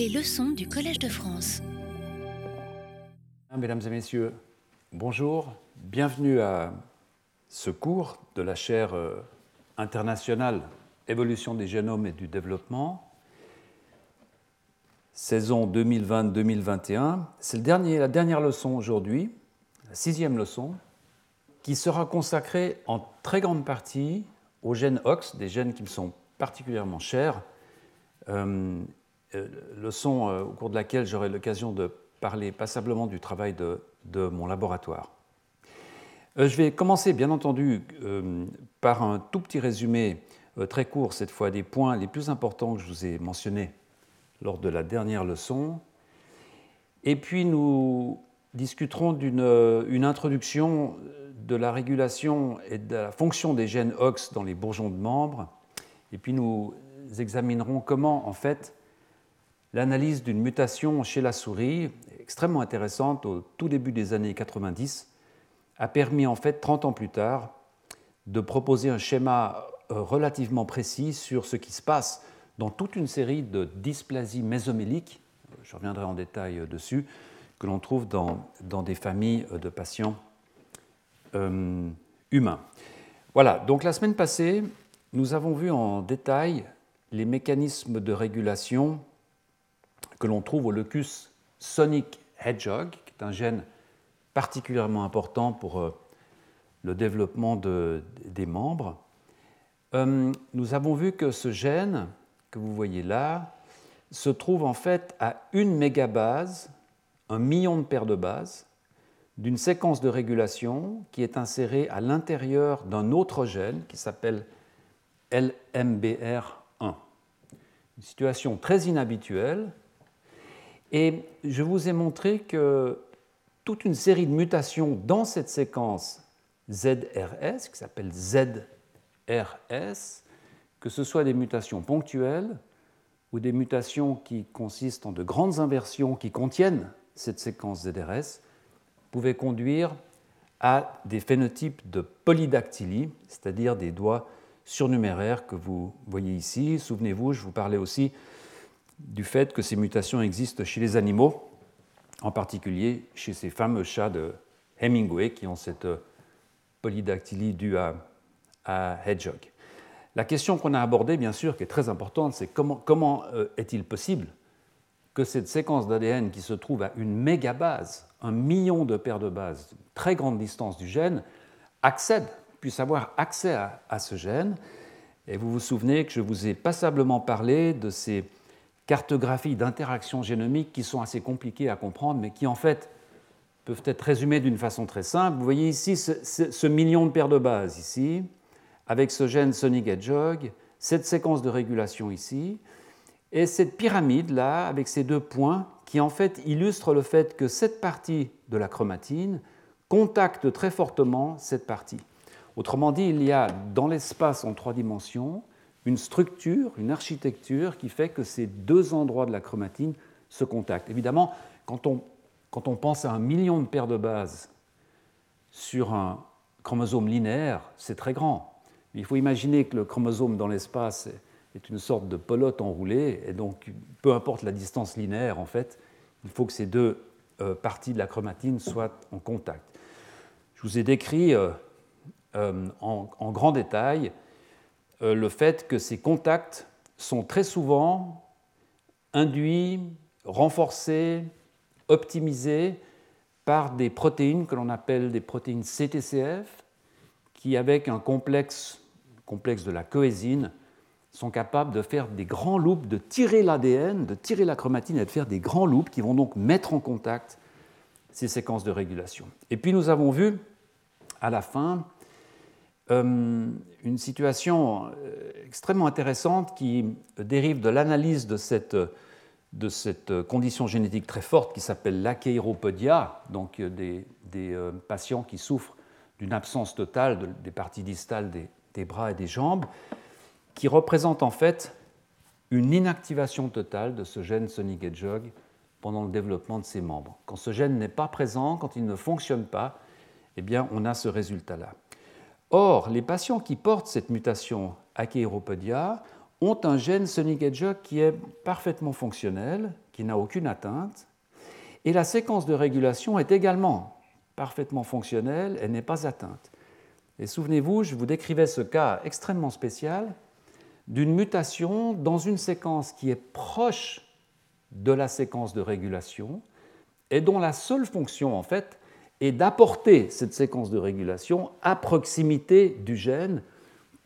Les leçons du Collège de France. Mesdames et messieurs, bonjour, bienvenue à ce cours de la chaire euh, internationale Évolution des génomes et du développement, saison 2020-2021. C'est la dernière leçon aujourd'hui, la sixième leçon, qui sera consacrée en très grande partie aux gènes OX, des gènes qui me sont particulièrement chers, euh, leçon euh, au cours de laquelle j'aurai l'occasion de parler passablement du travail de, de mon laboratoire. je vais commencer, bien entendu, par un tout petit résumé très court, cette fois, des points les plus importants que je vous ai mentionnés lors de la dernière leçon. Et puis nous discuterons d'une introduction de la régulation et de la fonction des gènes OX dans les bourgeons de membres. Et puis nous examinerons comment, en fait, l'analyse d'une mutation chez la souris, extrêmement intéressante au tout début des années 90, a permis, en fait, 30 ans plus tard, de proposer un schéma euh, relativement précis sur ce qui se passe dans toute une série de dysplasies mésoméliques, je reviendrai en détail dessus, que l'on trouve dans, dans, des familles de patients euh, humains. Voilà, donc la semaine passée, nous avons vu en détail les mécanismes de régulation que l'on trouve au locus sonic hedgehog, qui est un gène particulièrement important pour euh, le développement de, des membres. Euh, nous avons vu que ce gène, que vous voyez là, se trouve en fait à une mégabase, un million de paires de bases, d'une séquence de régulation qui est insérée à l'intérieur d'un autre gène qui s'appelle LMBR1. Une situation très inhabituelle. Et je vous ai montré que toute une série de mutations dans cette séquence ZRS, qui s'appelle ZRS, que ce soit des mutations ponctuelles ou des mutations qui consistent en de grandes inversions qui contiennent cette séquence ZRS, pouvaient conduire à des phénotypes de polydactylie, c'est-à-dire des doigts surnuméraires que vous voyez ici. Souvenez-vous, je vous parlais aussi du fait que ces mutations existent chez les animaux, en particulier chez ces fameux chats de Hemingway qui ont cette polydactylie due à, hedgehog. La question qu'on a abordée, bien sûr, qui est très importante, c'est comment, comment euh, est-il possible que cette séquence d'ADN qui se trouve à une mégabase, un million de paires de bases, très grande distance du gène, accède puisse avoir accès à, ce gène? Et vous vous souvenez que je vous ai passablement parlé de ces cartographies d'interactions génomiques qui sont assez compliquées à comprendre, mais qui en fait peuvent être résumées d'une façon très simple. Vous voyez ici ce, million de paires de bases ici, avec ce gène Sonic Hedgehog, cette séquence de régulation ici, et cette pyramide-là, avec ces deux points, qui en fait illustrent le fait que cette partie de la chromatine contacte très fortement cette partie. Autrement dit, il y a dans l'espace en trois dimensions une structure, une architecture qui fait que ces deux endroits de la chromatine se contactent. Évidemment, quand on, quand on pense à un million de paires de bases sur un chromosome linéaire, c'est très grand. il faut imaginer que le chromosome dans l'espace est une sorte de pelote enroulée, et donc peu importe la distance linéaire, en fait, il faut que ces deux euh, parties de la chromatine soient en contact. Je vous ai décrit euh, euh, en, grand détail le fait que ces contacts sont très souvent induits, renforcés, optimisés par des protéines que l'on appelle des protéines CTCF, qui, avec un complexe, complexe de la coésine, sont capables de faire des grands loops, de tirer l'ADN, de tirer la chromatine et de faire des grands loops qui vont donc mettre en contact ces séquences de régulation. Et puis nous avons vu à la fin euh, une situation euh, extrêmement intéressante qui dérive de l'analyse de cette, condition génétique très forte qui s'appelle l'achéropodia, donc euh, des, patients qui souffrent d'une absence totale des parties distales des, des, bras et des jambes, qui représente en fait une inactivation totale de ce gène Sonic Hedgehog pendant le développement de ses membres. Quand ce gène n'est pas présent, quand il ne fonctionne pas, eh bien, on a ce résultat-là. Or, les patients qui portent cette mutation Achéropodia ont un gène Sonic Hedgehog qui est parfaitement fonctionnel, qui n'a aucune atteinte, et la séquence de régulation est également parfaitement fonctionnelle, elle n'est pas atteinte. Et souvenez-vous, je vous décrivais ce cas extrêmement spécial d'une mutation dans une séquence qui est proche de la séquence de régulation et dont la seule fonction, en fait, est d'apporter cette séquence de régulation à proximité du gène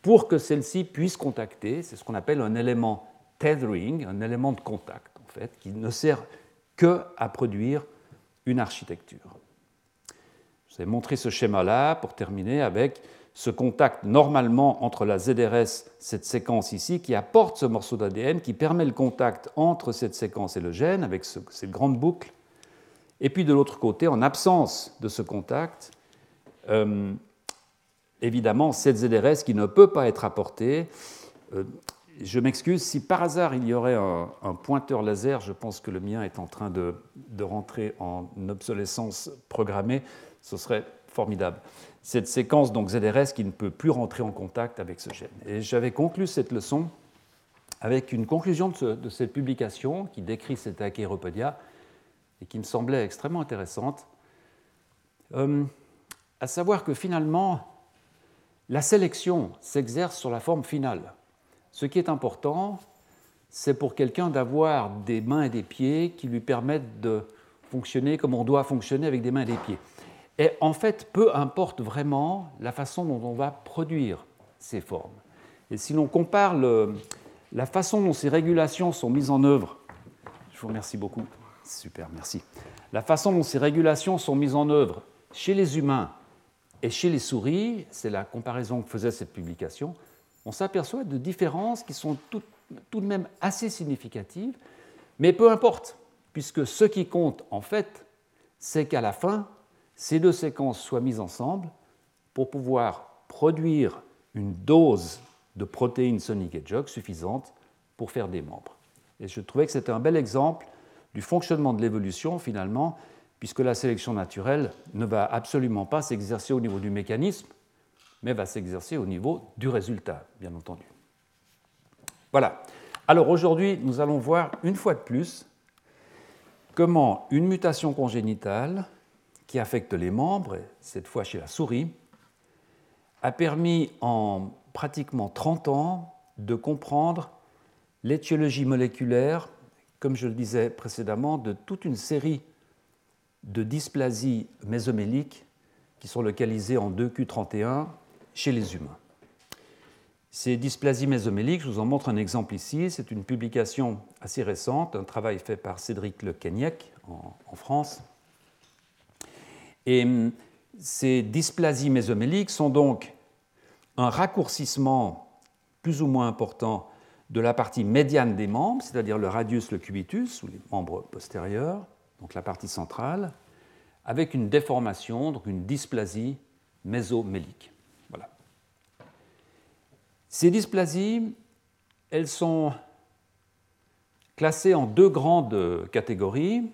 pour que celle-ci puisse contacter. C'est ce qu'on appelle un élément tethering, un élément de contact, en fait, qui ne sert que à produire une architecture. Je vous ai montré ce schéma-là pour terminer avec ce contact normalement entre la ZRS, cette séquence ici, qui apporte ce morceau d'ADN, qui permet le contact entre cette séquence et le gène avec cette grande boucle. Et puis de l'autre côté, en absence de ce contact, euh, évidemment, cette ZRS qui ne peut pas être apportée. Euh, je m'excuse, si par hasard il y aurait un, pointeur laser, je pense que le mien est en train de, rentrer en obsolescence programmée, ce serait formidable. Cette séquence donc ZRS qui ne peut plus rentrer en contact avec ce gène. Et j'avais conclu cette leçon avec une conclusion de, cette publication qui décrit cette achéropodia et qui me semblait extrêmement intéressante, euh, à savoir que finalement, la sélection s'exerce sur la forme finale. Ce qui est important, c'est pour quelqu'un d'avoir des mains et des pieds qui lui permettent de fonctionner comme on doit fonctionner avec des mains et des pieds. Et en fait, peu importe vraiment la façon dont on va produire ces formes. Et si l'on compare la façon dont ces régulations sont mises en œuvre, je vous remercie beaucoup, super, merci. La façon dont ces régulations sont mises en œuvre chez les humains et chez les souris, c'est la comparaison que faisait cette publication, on s'aperçoit de différences qui sont tout, de même assez significatives, mais peu importe, puisque ce qui compte en fait, c'est qu'à la fin, ces deux séquences soient mises ensemble pour pouvoir produire une dose de protéines Sonic Hedgehog suffisante pour faire des membres. Et je trouvais que c'était un bel exemple du fonctionnement de l'évolution finalement puisque la sélection naturelle ne va absolument pas s'exercer au niveau du mécanisme, mais va s'exercer au niveau du résultat, bien entendu. Voilà. Alors aujourd'hui, nous allons voir une fois de plus comment une mutation congénitale qui affecte les membres, cette fois chez la souris, a permis en pratiquement 30 ans de comprendre l'étiologie moléculaire, comme je le disais précédemment, de toute une série de dysplasies mésoméliques qui sont localisées en 2Q31 chez les humains. Ces dysplasies mésoméliques, je vous en montre un exemple ici, c'est une publication assez récente, un travail fait par Cédric Le Kenyek en, France. Et hum, ces dysplasies mésoméliques sont donc un raccourcissement plus ou moins important de la partie médiane des membres, c'est-à-dire le radius, le cubitus, ou les membres postérieurs, donc la partie centrale, avec une déformation, donc une dysplasie mésomélique. Voilà. Ces dysplasies, elles sont classées en deux grandes catégories.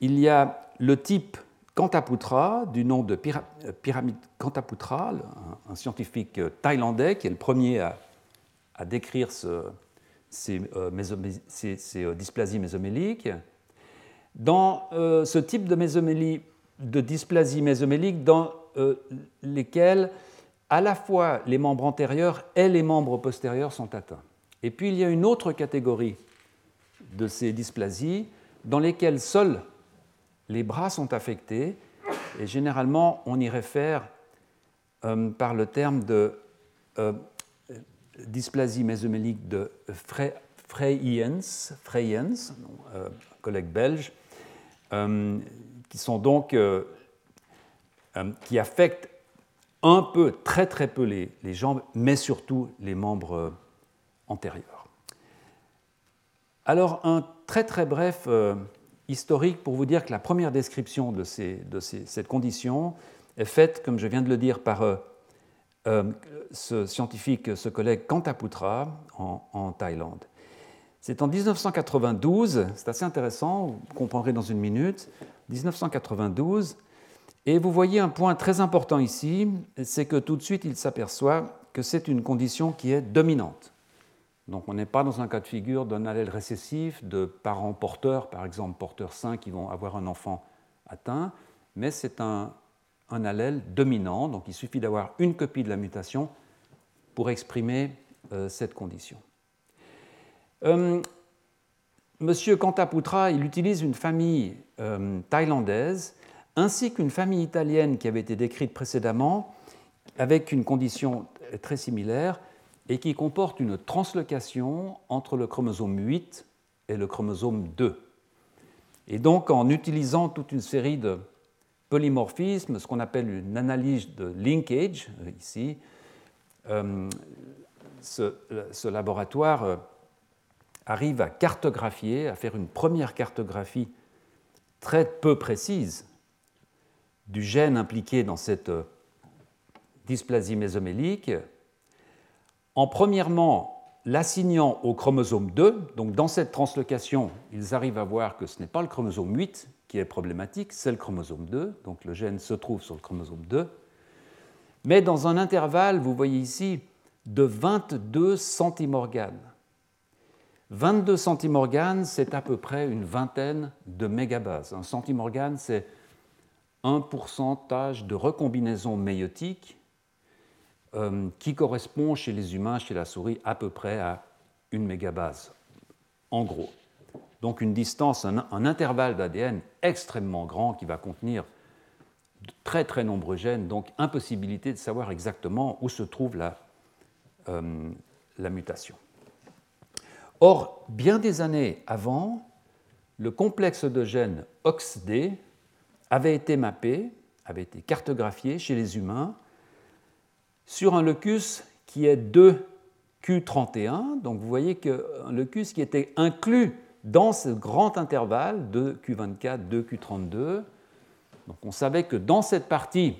Il y a le type Kantaputra, du nom de pyramide Kantaputra, un scientifique thaïlandais qui est le premier à, décrire ces, euh, euh, dysplasies mésoméliques. Dans euh, ce type de mésomélie, de dysplasie mésomélique, dans lesquelles à la fois les membres antérieurs et les membres postérieurs sont atteints. Et puis il y a une autre catégorie de ces dysplasies dans lesquelles seuls les bras sont affectés, et généralement on y réfère par le terme de dysplasie mésomélique de Freyens, Freyens collègue belge, euh, qui sont donc euh, euh, qui affectent un peu, très très peu les, jambes, mais surtout les membres antérieurs. Alors un très très bref historique pour vous dire que la première description de, cette condition est faite, comme je viens de le dire, par ce scientifique, ce collègue Kantaputra en Thaïlande. C'est en 1992, c'est assez intéressant, vous comprendrez dans une minute, 1992, et vous voyez un point très important ici, c'est que tout de suite il s'aperçoit que c'est une condition qui est dominante Donc on n'est pas dans un cas de figure d'un allèle récessif de parents porteurs, par exemple porteurs sains qui vont avoir un enfant atteint, mais c'est un, allèle dominant, donc il suffit d'avoir une copie de la mutation pour exprimer euh, cette condition. Euh, Monsieur Kantaputra, il utilise une famille euh, thaïlandaise ainsi qu'une famille italienne qui avait été décrite précédemment avec une condition très similaire et qui comporte une translocation entre le chromosome 8 et le chromosome 2. Et donc, en utilisant toute une série de polymorphismes, ce qu'on appelle une analyse de linkage, euh, ici, euh, ce, laboratoire euh, arrive à cartographier, à faire une première cartographie très peu précise du gène impliqué dans cette dysplasie mésomélique, en premièrement l'assignant au chromosome 2, donc dans cette translocation, ils arrivent à voir que ce n'est pas le chromosome 8 qui est problématique, c'est le chromosome 2, donc le gène se trouve sur le chromosome 2, mais dans un intervalle, vous voyez ici, de 22 centimorganes. 22 centimorganes, c'est à peu près une vingtaine de mégabases. Un centimorgane, c'est un pourcentage de recombinaison méiotique euh, qui correspond chez les humains, chez la souris, à peu près à une mégabase, en gros. Donc une distance, un, intervalle d'ADN extrêmement grand qui va contenir de très très nombreux gènes, donc impossibilité de savoir exactement où se trouve la, euh, la mutation. Or, bien des années avant, le complexe de gènes OXD avait été mappé, avait été cartographié chez les humains sur un locus qui est 2Q31. Donc vous voyez qu'un locus qui était inclus dans ce grand intervalle de Q24, 2Q32. Donc on savait que dans cette partie,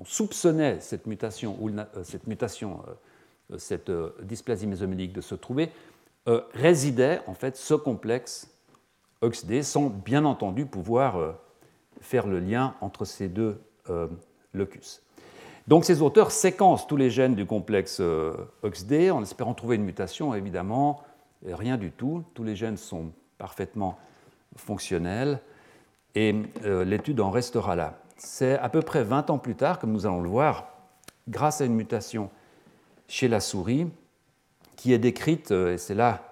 on soupçonnait cette mutation, euh, cette, mutation, euh, cette euh, dysplasie mésomélique de se trouver, résidait en fait ce complexe OXD sans bien entendu pouvoir faire le lien entre ces deux locus. Donc ces auteurs séquencent tous les gènes du complexe OXD en espérant trouver une mutation, évidemment, rien du tout. Tous les gènes sont parfaitement fonctionnels et euh, l'étude en restera là. C'est à peu près 20 ans plus tard, comme nous allons le voir, grâce à une mutation chez la souris qui est décrite, euh, et c'est là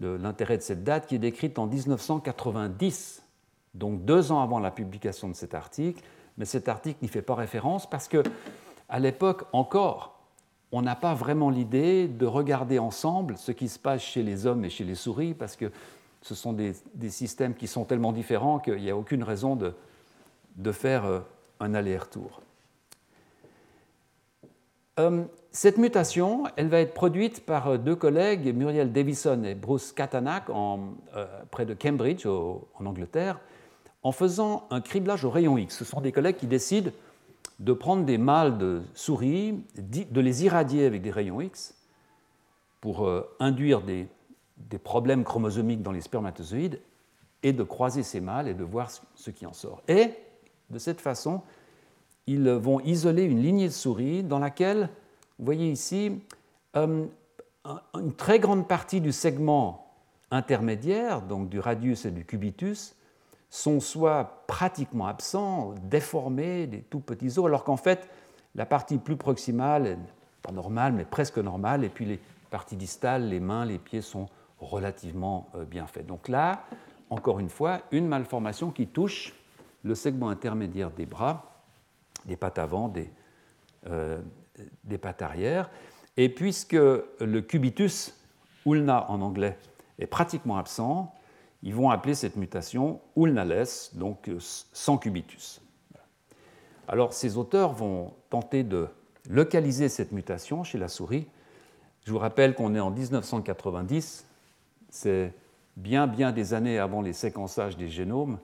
l'intérêt de cette date, qui est décrite en 1990, donc deux ans avant la publication de cet article, mais cet article n'y fait pas référence parce que à l'époque encore, on n'a pas vraiment l'idée de regarder ensemble ce qui se passe chez les hommes et chez les souris, parce que ce sont des, systèmes qui sont tellement différents qu'il n'y a aucune raison de, faire euh, un aller-retour. Euh, cette mutation, elle va être produite par euh, deux collègues, Muriel Davison et Bruce Katanak, près de Cambridge, en Angleterre, en faisant un criblage au rayon X. Ce sont des collègues qui décident de prendre des mâles de souris, de les irradier avec des rayons X pour euh, induire des, problèmes chromosomiques dans les spermatozoïdes et de croiser ces mâles et de voir ce qui en sort. Et de cette façon, ils vont isoler une lignée de souris dans laquelle, vous voyez ici, euh, une très grande partie du segment intermédiaire, donc du radius et du cubitus, sont soit pratiquement absents, déformés, des tout petits os, alors qu'en fait, la partie plus proximale, pas normale, mais presque normale, et puis les parties distales, les mains, les pieds sont relativement euh, bien faits. Donc là, encore une fois, une malformation qui touche le segment intermédiaire des bras, des pattes avant, des, euh, des pattes arrière. Et puisque le cubitus, ulna en anglais, est pratiquement absent, ils vont appeler cette mutation ulnales, donc euh, sans cubitus. Alors ces auteurs vont tenter de localiser cette mutation chez la souris. Je vous rappelle qu'on est en 1990, c'est bien bien des années avant les séquençages des génomes,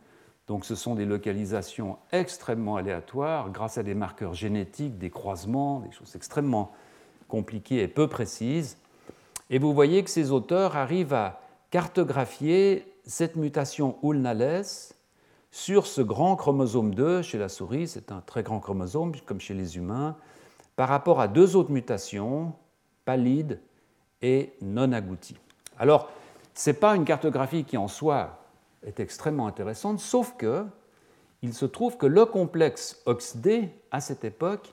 donc ce sont des localisations extrêmement aléatoires grâce à des marqueurs génétiques, des croisements, des choses extrêmement compliquées et peu précises. Et vous voyez que ces auteurs arrivent à cartographier cette mutation ulnales sur ce grand chromosome 2 chez la souris, c'est un très grand chromosome comme chez les humains, par rapport à deux autres mutations, pallide et non agoutis. Alors, ce n'est pas une cartographie qui en soi est extrêmement intéressante, sauf que il se trouve que le complexe OXD, à cette époque,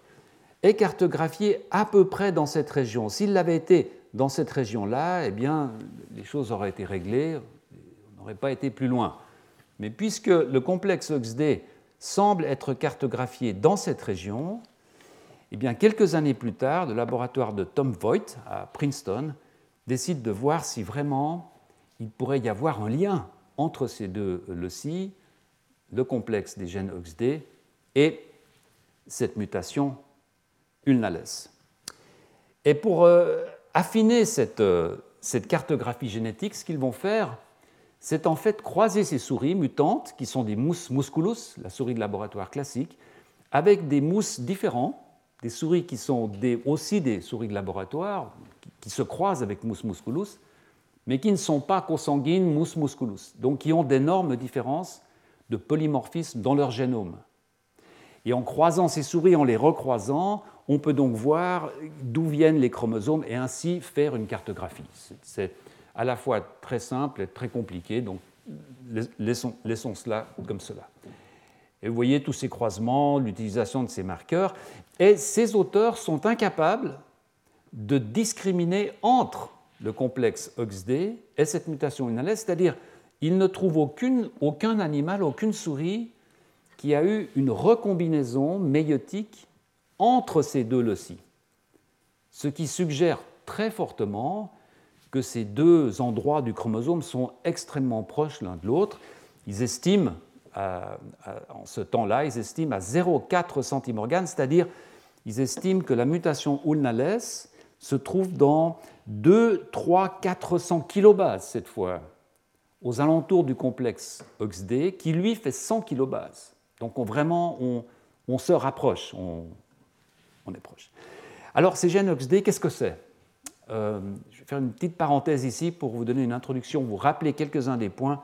est cartographié à peu près dans cette région. S'il l'avait été dans cette région-là, eh bien, les choses auraient été réglées, n'aurait pas été plus loin. Mais puisque le complexe OXD semble être cartographié dans cette région, eh bien, quelques années plus tard, le laboratoire de Tom Voigt à Princeton décide de voir si vraiment il pourrait y avoir un lien entre ces deux loci, le complexe des gènes OXD et cette mutation ulnales. Et pour euh, affiner cette, euh, cette cartographie génétique, ce qu'ils vont faire, c'est en fait croiser ces souris mutantes, qui sont des mousses musculus, la souris de laboratoire classique, avec des mousses différents, des souris qui sont aussi des souris de laboratoire, qui, se croisent avec mus musculus, mais qui ne sont pas consanguines mus musculus, donc qui ont d'énormes différences de polymorphisme dans leur génome. Et en croisant ces souris, en les recroisant, on peut donc voir d'où viennent les chromosomes et ainsi faire une cartographie. À la fois très simple et très compliqué, donc laissons, cela comme cela. Et vous voyez tous ces croisements, l'utilisation de ces marqueurs, et ces auteurs sont incapables de discriminer entre le complexe OXD et cette mutation inhalée, c'est-à-dire ils ne trouvent aucun animal, aucune souris qui a eu une recombinaison méiotique entre ces deux loci, ce qui suggère très fortement que ces deux endroits du chromosome sont extrêmement proches l'un de l'autre. Ils estiment, en ce temps-là, ils estiment à 0,4 centimorgane, c'est-à-dire ils estiment que la mutation ulnales se trouve dans 2, 3, 400 kilobases cette fois, aux alentours du complexe OXD, qui lui fait 100 kilobases. Donc on, vraiment, on, se rapproche, on, est proche. Alors ces gènes OXD, qu'est-ce que c'est? Euh, Je vais faire une petite parenthèse ici pour vous donner une introduction, vous rappeler quelques-uns des points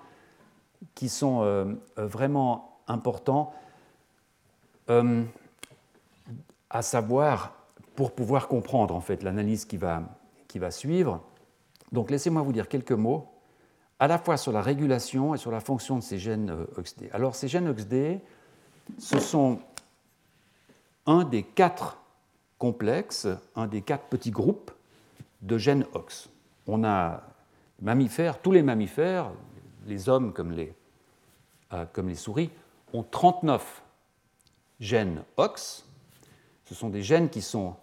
qui sont euh, euh, vraiment importants, à savoir pour pouvoir comprendre en fait l'analyse qui va, qui va suivre. Donc laissez-moi vous dire quelques mots à la fois sur la régulation et sur la fonction de ces gènes OXD. Alors ces gènes OXD, ce sont un des quatre complexes, un des quatre petits groupes de gènes OX. On a mammifères, tous les mammifères, les hommes comme les, euh, comme les souris, ont 39 gènes OX. Ce sont des gènes qui sont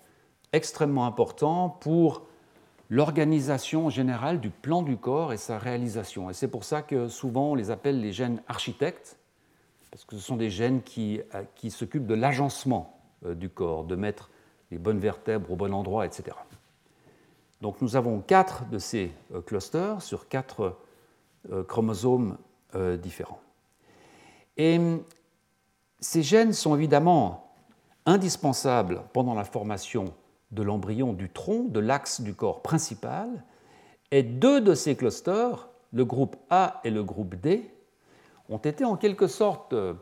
extrêmement importants pour l'organisation générale du plan du corps et sa réalisation. Et c'est pour ça que souvent on les appelle les gènes architectes, parce que ce sont des gènes qui, euh, qui s'occupent de l'agencement euh, du corps, de mettre les bonnes vertèbres au bon endroit, etc. Donc nous avons quatre de ces euh, clusters sur quatre chromosomes différents. Et ces gènes sont évidemment indispensables pendant la formation de l'embryon du tronc, de l'axe du corps principal, et deux de ces clusters, le groupe A et le groupe D, ont été en quelque sorte euh,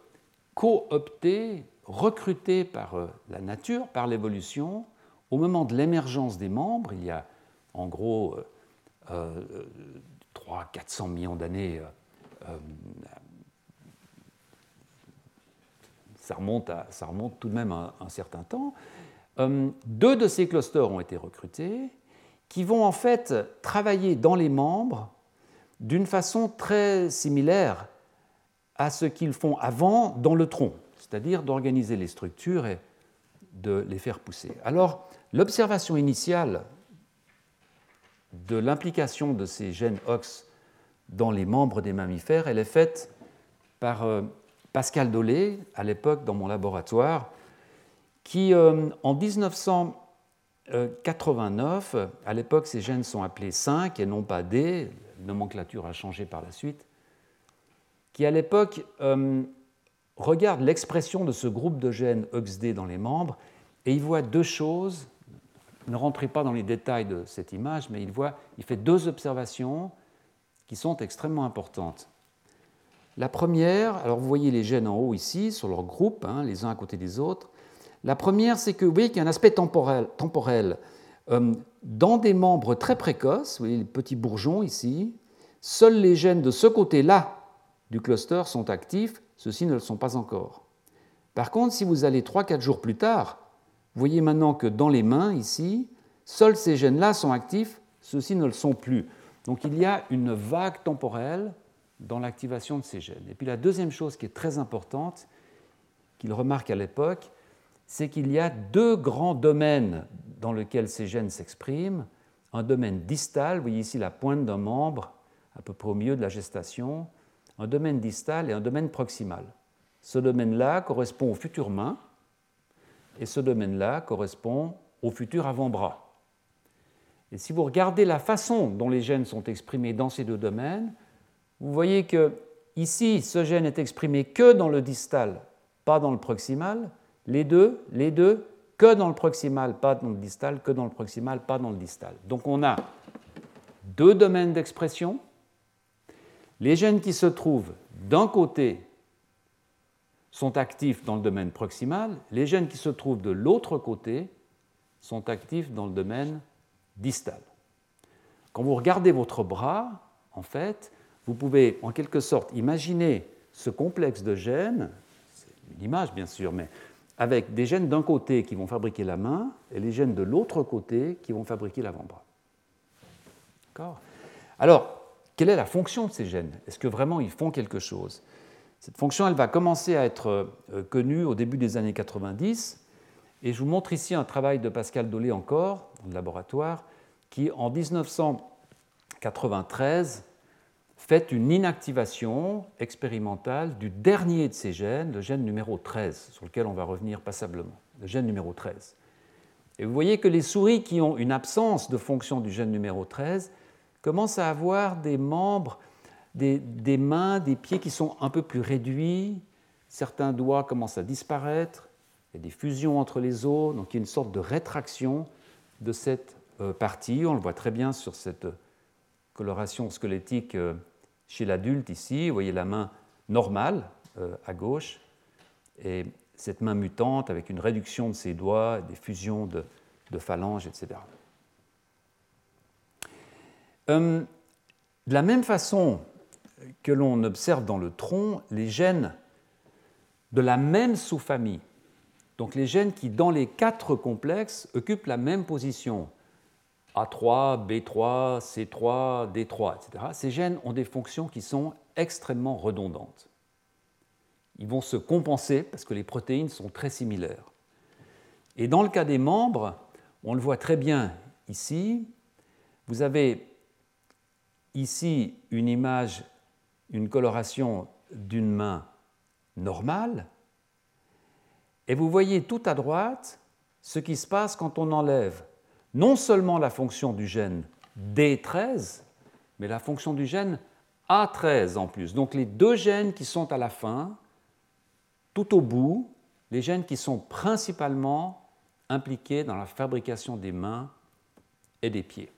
cooptés, recrutés par euh, la nature, par l'évolution. Au moment de l'émergence des membres, en gros 300-400 euh, millions d'années, ça remonte, ça remonte tout de même à un certain temps, deux de ces clusters ont été recrutés qui vont en fait travailler dans les membres d'une façon très similaire à ce qu'ils font avant dans le tronc, c'est-à-dire d'organiser les structures et de les faire pousser. Alors, l'observation initiale de l'implication de ces gènes OX dans les membres des mammifères, elle est faite par euh, Pascal Dolé, à l'époque dans mon laboratoire, qui, euh, en 1989, à l'époque ces gènes sont appelés 5 et non pas D, la nomenclature a changé par la suite, qui à l'époque euh, regarde l'expression de ce groupe de gènes OXD dans les membres et il voit deux choses. Ne rentrez pas dans les détails de cette image, mais il, voit, il fait deux observations qui sont extrêmement importantes. La première, alors vous voyez les gènes en haut ici, sur leur groupe, hein, les uns à côté des autres. La première, c'est que vous voyez qu'il y a un aspect temporel. temporel. euh, dans des membres très précoces, vous voyez les petits bourgeons ici, seuls les gènes de ce côté-là du cluster sont actifs, ceux-ci ne le sont pas encore. Par contre, si vous allez 3-4 jours plus tard, vous voyez maintenant que dans les mains, ici, seuls ces gènes-là sont actifs, ceux-ci ne le sont plus. Donc il y a une vague temporelle dans l'activation de ces gènes. Et puis la deuxième chose qui est très importante, qu'il remarque à l'époque, c'est qu'il y a deux grands domaines dans lesquels ces gènes s'expriment. Un domaine distal, vous voyez ici la pointe d'un membre, à peu près au milieu de la gestation, un domaine distal et un domaine proximal. Ce domaine-là correspond au futur main, et ce domaine-là correspond au futur avant-bras. Et si vous regardez la façon dont les gènes sont exprimés dans ces deux domaines, vous voyez que ici, ce gène est exprimé que dans le distal, pas dans le proximal. Les deux, les deux, que dans le proximal, pas dans le distal, que dans le proximal, pas dans le distal. Donc on a deux domaines d'expression. Les gènes qui se trouvent d'un côté sont actifs dans le domaine proximal, les gènes qui se trouvent de l'autre côté sont actifs dans le domaine distal. Quand vous regardez votre bras, en fait, vous pouvez en quelque sorte imaginer ce complexe de gènes, c'est une image bien sûr, mais avec des gènes d'un côté qui vont fabriquer la main et les gènes de l'autre côté qui vont fabriquer l'avant-bras. D'accord? Alors, quelle est la fonction de ces gènes? Est-ce que vraiment ils font quelque chose? Cette fonction, elle va commencer à être euh, connue au début des années 90, et je vous montre ici un travail de Pascal Dolé encore, dans le laboratoire, qui en 1993 fait une inactivation expérimentale du dernier de ces gènes, le gène numéro 13, sur lequel on va revenir passablement, le gène numéro 13. Et vous voyez que les souris qui ont une absence de fonction du gène numéro 13 commencent à avoir des membres, des, mains, des pieds qui sont un peu plus réduits, certains doigts commencent à disparaître, il y a des fusions entre les os, donc il y a une sorte de rétraction de cette euh, partie. On le voit très bien sur cette coloration squelettique euh, chez l'adulte ici. Vous voyez la main normale euh, à gauche et cette main mutante avec une réduction de ses doigts, des fusions de, phalanges, etc. de la même façon que l'on observe dans le tronc, les gènes de la même sous-famille donc les gènes qui, dans les quatre complexes, occupent la même position, A3, B3, C3, D3, etc., ces gènes ont des fonctions qui sont extrêmement redondantes. Ils vont se compenser parce que les protéines sont très similaires. Et dans le cas des membres, on le voit très bien ici, vous avez ici une image, une coloration d'une main normale, et vous voyez tout à droite ce qui se passe quand on enlève non seulement la fonction du gène D13, mais la fonction du gène A13 en plus. Donc les deux gènes qui sont à la fin, tout au bout, les gènes qui sont principalement impliqués dans la fabrication des mains et des pieds.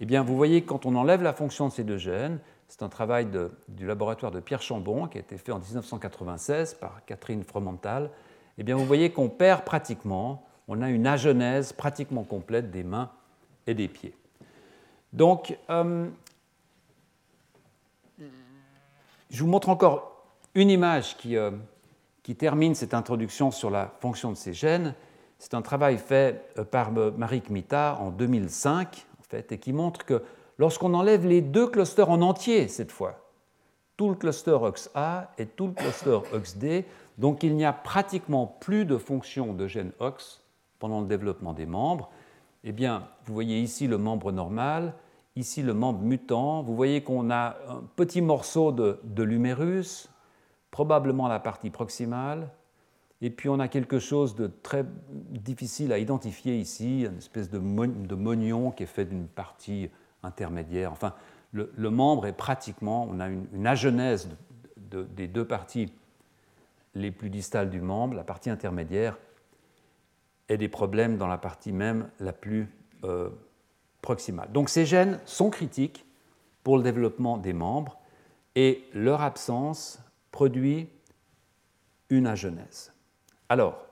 Eh bien, vous voyez que quand on enlève la fonction de ces deux gènes, c'est un travail du laboratoire de Pierre Chambon qui a été fait en 1996 par Catherine Fromental, eh bien vous voyez qu'on perd pratiquement, on a une agenèse pratiquement complète des mains et des pieds. Donc, euh, je vous montre encore une image qui, euh, qui, termine cette introduction sur la fonction de ces gènes. C'est un travail fait euh, par Marie Kmita en 2005, en fait, et qui montre que lorsqu'on enlève les deux clusters en entier, cette fois, tout le cluster OXA et tout le cluster OXD, donc il n'y a pratiquement plus de fonction de gène OX pendant le développement des membres. Eh bien, vous voyez ici le membre normal, ici le membre mutant. Vous voyez qu'on a un petit morceau de, l'humérus, probablement la partie proximale, et puis on a quelque chose de très difficile à identifier ici, une espèce de, mognon qui est fait d'une partie intermédiaire. Enfin, le, membre est pratiquement, on a une, agenèse des deux parties les plus distales du membre, la partie intermédiaire, et des problèmes dans la partie même la plus euh, proximale. Donc ces gènes sont critiques pour le développement des membres et leur absence produit une agenèse. Alors,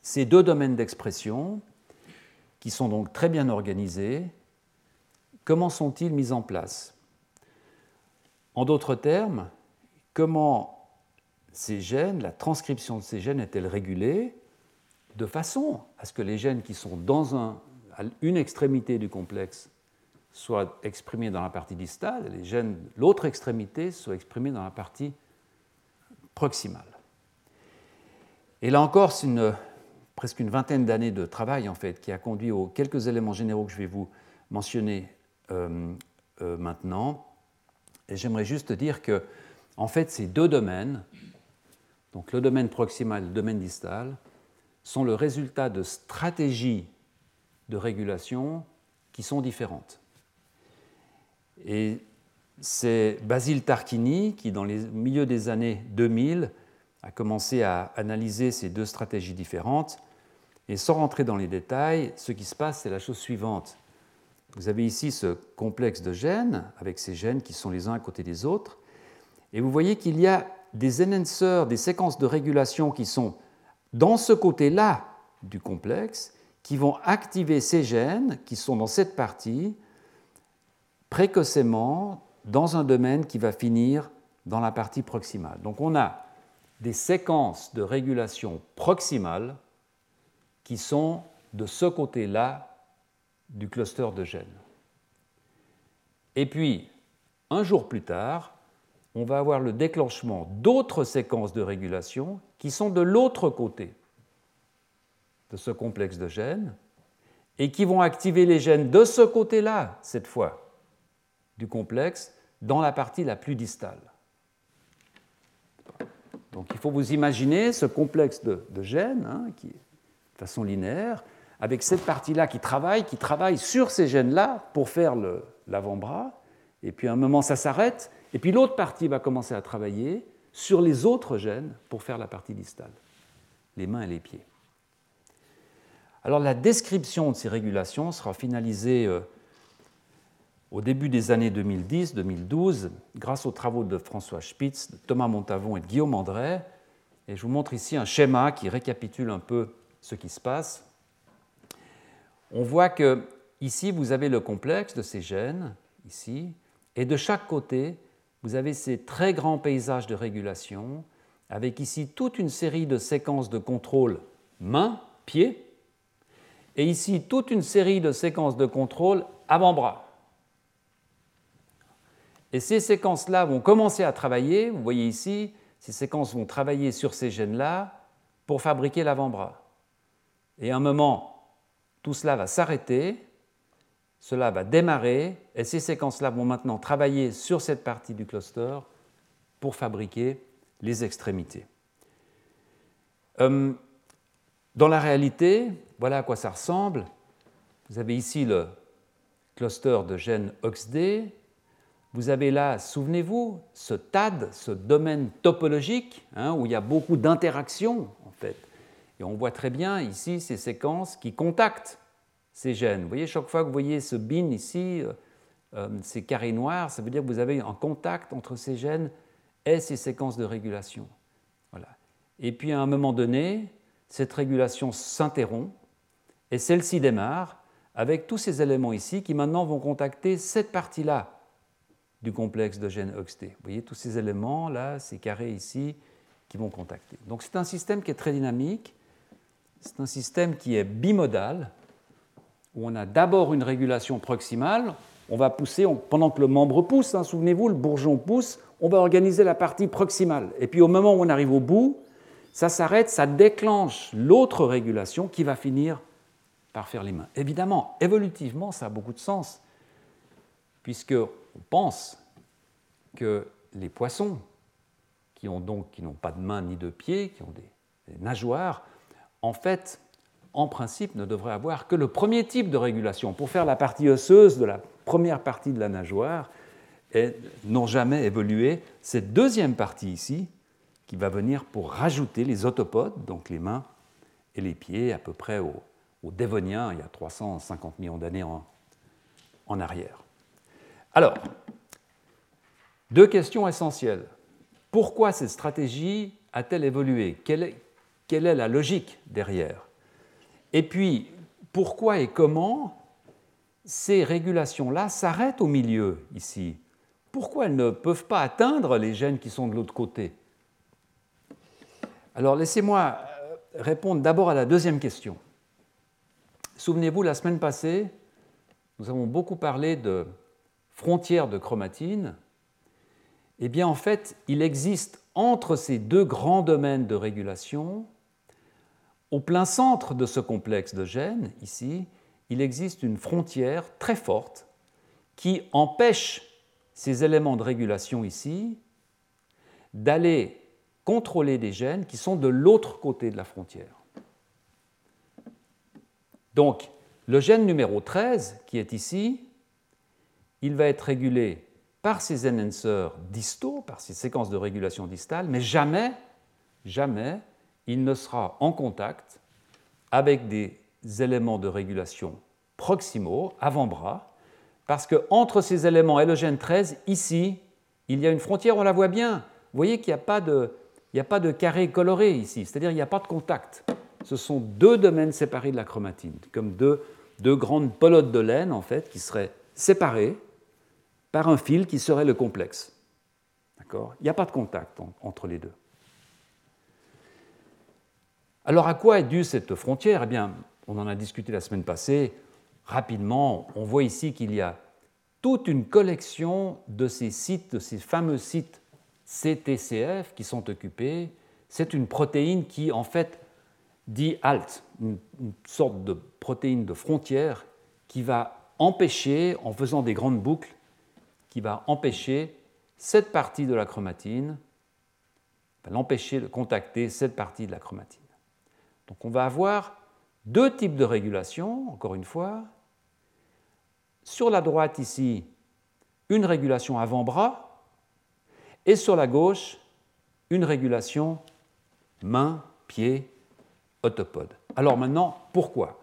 ces deux domaines d'expression, qui sont donc très bien organisés. Comment sont-ils mis en place? En d'autres termes, comment ces gènes, la transcription de ces gènes est-elle régulée? De façon à ce que les gènes qui sont dans un, à une extrémité du complexe soient exprimés dans la partie distale et les gènes de l'autre extrémité soient exprimés dans la partie proximale. Et là encore, c'est presque une vingtaine d'années de travail en fait qui a conduit aux quelques éléments généraux que je vais vous mentionner maintenant. Et j'aimerais juste dire que, en fait, ces deux domaines, donc le domaine proximal et le domaine distal, sont le résultat de stratégies de régulation qui sont différentes. Et c'est Basile Tarquini qui, dans les milieux des années 2000, a commencé à analyser ces deux stratégies différentes. Et sans rentrer dans les détails, ce qui se passe, c'est la chose suivante. Vous avez ici ce complexe de gènes, avec ces gènes qui sont les uns à côté des autres, et vous voyez qu'il y a des enhancers, des séquences de régulation qui sont dans ce côté-là du complexe, qui vont activer ces gènes qui sont dans cette partie précocement dans un domaine qui va finir dans la partie proximale. Donc on a des séquences de régulation proximale qui sont de ce côté-là du cluster de gènes. Et puis, un jour plus tard, on va avoir le déclenchement d'autres séquences de régulation qui sont de l'autre côté de ce complexe de gènes et qui vont activer les gènes de ce côté-là, cette fois, du complexe, dans la partie la plus distale. Donc il faut vous imaginer ce complexe de, gènes, hein, qui de façon linéaire, avec cette partie-là qui travaille, qui travaille sur ces gènes-là pour faire l'avant-bras, et puis à un moment ça s'arrête, et puis l'autre partie va commencer à travailler sur les autres gènes pour faire la partie distale, les mains et les pieds. Alors la description de ces régulations sera finalisée euh, au début des années 2010-2012 grâce aux travaux de François Spitz, de Thomas Montavon et de Guillaume André. Et je vous montre ici un schéma qui récapitule un peu ce qui se passe. On voit que ici vous avez le complexe de ces gènes, ici, et de chaque côté, vous avez ces très grands paysages de régulation, avec ici toute une série de séquences de contrôle main, pied, et ici toute une série de séquences de contrôle avant-bras. Et ces séquences-là vont commencer à travailler, vous voyez ici, ces séquences vont travailler sur ces gènes-là pour fabriquer l'avant-bras. Et à un moment, tout cela va s'arrêter, cela va démarrer, et ces séquences-là vont maintenant travailler sur cette partie du cluster pour fabriquer les extrémités. Hum, dans la réalité, voilà à quoi ça ressemble. Vous avez ici le cluster de gènes OXD, vous avez là, souvenez-vous, ce TAD, ce domaine topologique, hein, où il y a beaucoup d'interactions, en fait. Et on voit très bien ici ces séquences qui contactent ces gènes. Vous voyez, chaque fois que vous voyez ce bin ici, euh, euh, ces carrés noirs, ça veut dire que vous avez un contact entre ces gènes et ces séquences de régulation. Voilà. Et puis à un moment donné, cette régulation s'interrompt et celle-ci démarre avec tous ces éléments ici qui maintenant vont contacter cette partie-là du complexe de gènes OXT. Vous voyez tous ces éléments là, ces carrés ici, qui vont contacter. Donc c'est un système qui est très dynamique, c'est un système qui est bimodal, où on a d'abord une régulation proximale, on va pousser, pendant que le membre pousse, hein, souvenez-vous, le bourgeon pousse, on va organiser la partie proximale. Et puis au moment où on arrive au bout, ça s'arrête, ça déclenche l'autre régulation qui va finir par faire les mains. Évidemment, évolutivement, ça a beaucoup de sens, puisque on pense que les poissons, qui ont donc qui n'ont pas de mains ni de pieds, qui ont des, nageoires, en fait, en principe, ne devraient avoir que le premier type de régulation pour faire la partie osseuse de la première partie de la nageoire et n'ont jamais évolué cette deuxième partie ici qui va venir pour rajouter les autopodes, donc les mains et les pieds, à peu près au Dévonien, il y a 350 millions d'années en arrière. Alors, deux questions essentielles. Pourquoi cette stratégie a-t-elle évolué? Quelle est, la logique derrière? Et puis, pourquoi et comment ces régulations-là s'arrêtent au milieu ici? Pourquoi elles ne peuvent pas atteindre les gènes qui sont de l'autre côté? Alors laissez-moi euh, répondre d'abord à la deuxième question. Souvenez-vous, la semaine passée, nous avons beaucoup parlé de frontières de chromatine. Eh bien, en fait, il existe entre ces deux grands domaines de régulation, au plein centre de ce complexe de gènes, ici, il existe une frontière très forte qui empêche ces éléments de régulation ici d'aller contrôler des gènes qui sont de l'autre côté de la frontière. Donc, le gène numéro 13, qui est ici, il va être régulé par ces enhancers distaux, par ces séquences de régulation distale, mais jamais, jamais, il ne sera en contact avec des éléments de régulation proximaux, avant-bras, parce qu'entre ces éléments et le gène 13, ici, il y a une frontière, on la voit bien. Vous voyez qu'il n'y a, pas de, a pas de carré coloré ici, c'est-à-dire qu'il n'y a pas de contact ce sont deux domaines séparés de la chromatine, comme deux, grandes pelotes de laine, en fait, qui seraient séparées par un fil qui serait le complexe. D'accord? Il n'y a pas de contact entre les deux. Alors à quoi est due cette frontière? Eh bien, on en a discuté la semaine passée. Rapidement, on voit ici qu'il y a toute une collection de ces sites, de ces fameux sites CTCF qui sont occupés. C'est une protéine qui, en fait, dit HALT, une, sorte de protéine de frontière qui va empêcher, en faisant des grandes boucles, qui va empêcher cette partie de la chromatine, va l'empêcher de contacter cette partie de la chromatine. Donc on va avoir deux types de régulation, encore une fois. Sur la droite ici, une régulation avant-bras, et sur la gauche, une régulation main, pied, autopode. Alors maintenant, pourquoi?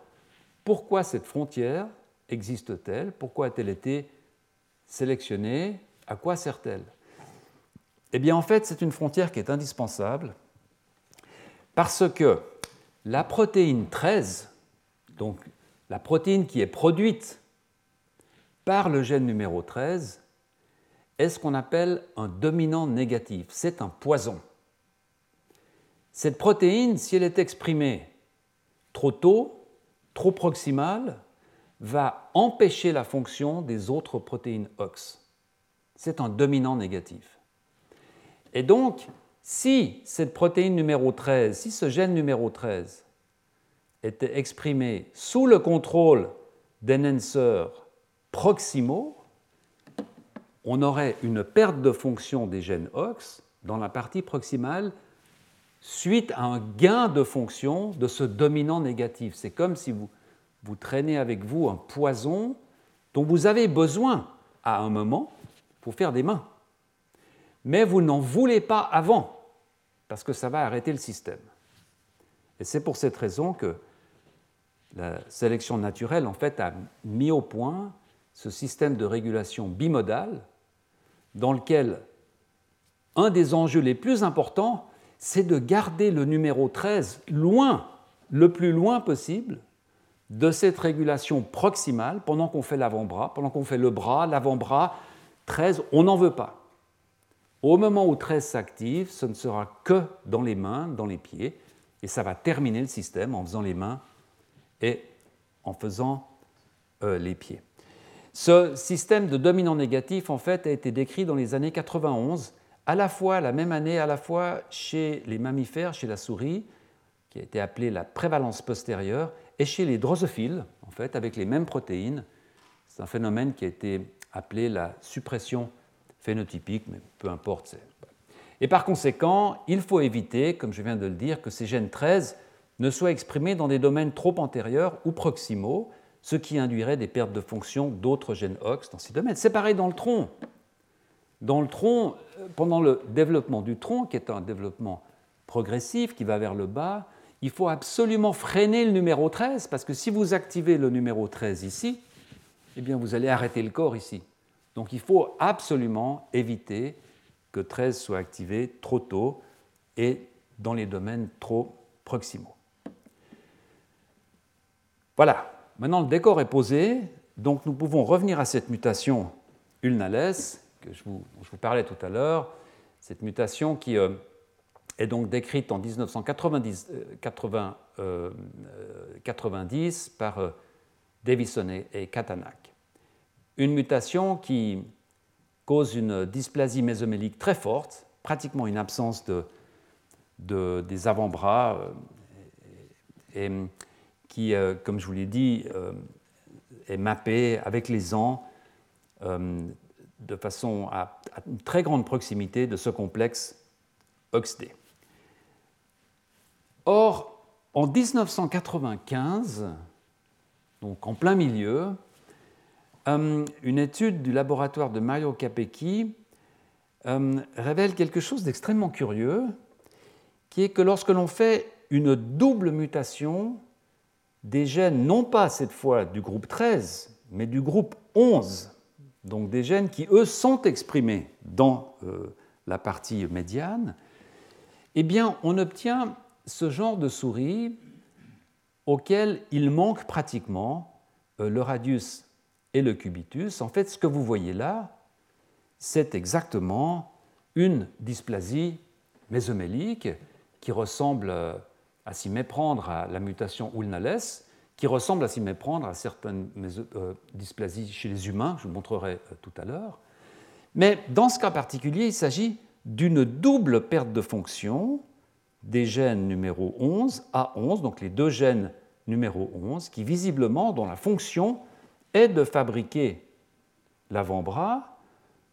Pourquoi cette frontière existe-t-elle? Pourquoi a-t-elle été sélectionnée? À quoi sert-elle? Eh bien, en fait, c'est une frontière qui est indispensable parce que la protéine 13, donc la protéine qui est produite par le gène numéro 13, est ce qu'on appelle un dominant négatif. C'est un poison. Cette protéine, si elle est exprimée trop tôt, trop proximale, va empêcher la fonction des autres protéines OX. C'est un dominant négatif. Et donc, si cette protéine numéro 13, si ce gène numéro 13 était exprimé sous le contrôle d'enhancers proximaux, on aurait une perte de fonction des gènes OX dans la partie proximale suite à un gain de fonction de ce dominant négatif. C'est comme si vous, vous traînez avec vous un poison dont vous avez besoin à un moment pour faire des mains. Mais vous n'en voulez pas avant, parce que ça va arrêter le système. Et c'est pour cette raison que la sélection naturelle, en fait, a mis au point ce système de régulation bimodale dans lequel un des enjeux les plus importants, c'est de garder le numéro 13 loin, le plus loin possible, de cette régulation proximale pendant qu'on fait l'avant-bras, pendant qu'on fait le bras, l'avant-bras. 13, on n'en veut pas. Au moment où 13 s'active, ce ne sera que dans les mains, dans les pieds, et ça va terminer le système en faisant les mains et en faisant euh, les pieds. Ce système de dominant négatif, en fait, a été décrit dans les années 91 à la fois la même année, à la fois chez les mammifères, chez la souris, qui a été appelée la prévalence postérieure, et chez les drosophiles, en fait, avec les mêmes protéines. C'est un phénomène qui a été appelé la suppression phénotypique, mais peu importe. Et par conséquent, il faut éviter, comme je viens de le dire, que ces gènes 13 ne soient exprimés dans des domaines trop antérieurs ou proximaux, ce qui induirait des pertes de fonction d'autres gènes OX dans ces domaines. C'est pareil dans le tronc. Dans le tronc, pendant le développement du tronc, qui est un développement progressif qui va vers le bas, il faut absolument freiner le numéro 13, parce que si vous activez le numéro 13 ici, eh bien vous allez arrêter le corps ici. Donc il faut absolument éviter que 13 soit activé trop tôt et dans les domaines trop proximaux. Voilà, maintenant le décor est posé, donc nous pouvons revenir à cette mutation ulnales que je vous, je vous parlais tout à l'heure, cette mutation qui euh, est donc décrite en 1990 80, euh, 90 par Davison et Katanak. Une mutation qui cause une dysplasie mésomélique très forte, pratiquement une absence de, de, des avant-bras, et, qui, euh, comme je vous l'ai dit, euh, est mappée avec les ans euh, de façon à, à, une très grande proximité de ce complexe OXD. Or, en 1995, donc en plein milieu, une étude du laboratoire de Mario Capecchi révèle quelque chose d'extrêmement curieux, qui est que lorsque l'on fait une double mutation des gènes, non pas cette fois du groupe 13, mais du groupe 11, donc des gènes qui, eux, sont exprimés dans euh, la partie médiane, eh bien, on obtient ce genre de souris auquel il manque pratiquement euh, le radius et le cubitus. En fait, ce que vous voyez là, c'est exactement une dysplasie mésomélique qui ressemble à s'y méprendre à la mutation Ulnales, qui ressemble à s'y méprendre à certaines euh, dysplasies chez les humains, je vous montrerai euh, tout à l'heure. Mais dans ce cas particulier, il s'agit d'une double perte de fonction des gènes numéro 11 à 11, donc les deux gènes numéro 11, qui visiblement, dont la fonction est de fabriquer l'avant-bras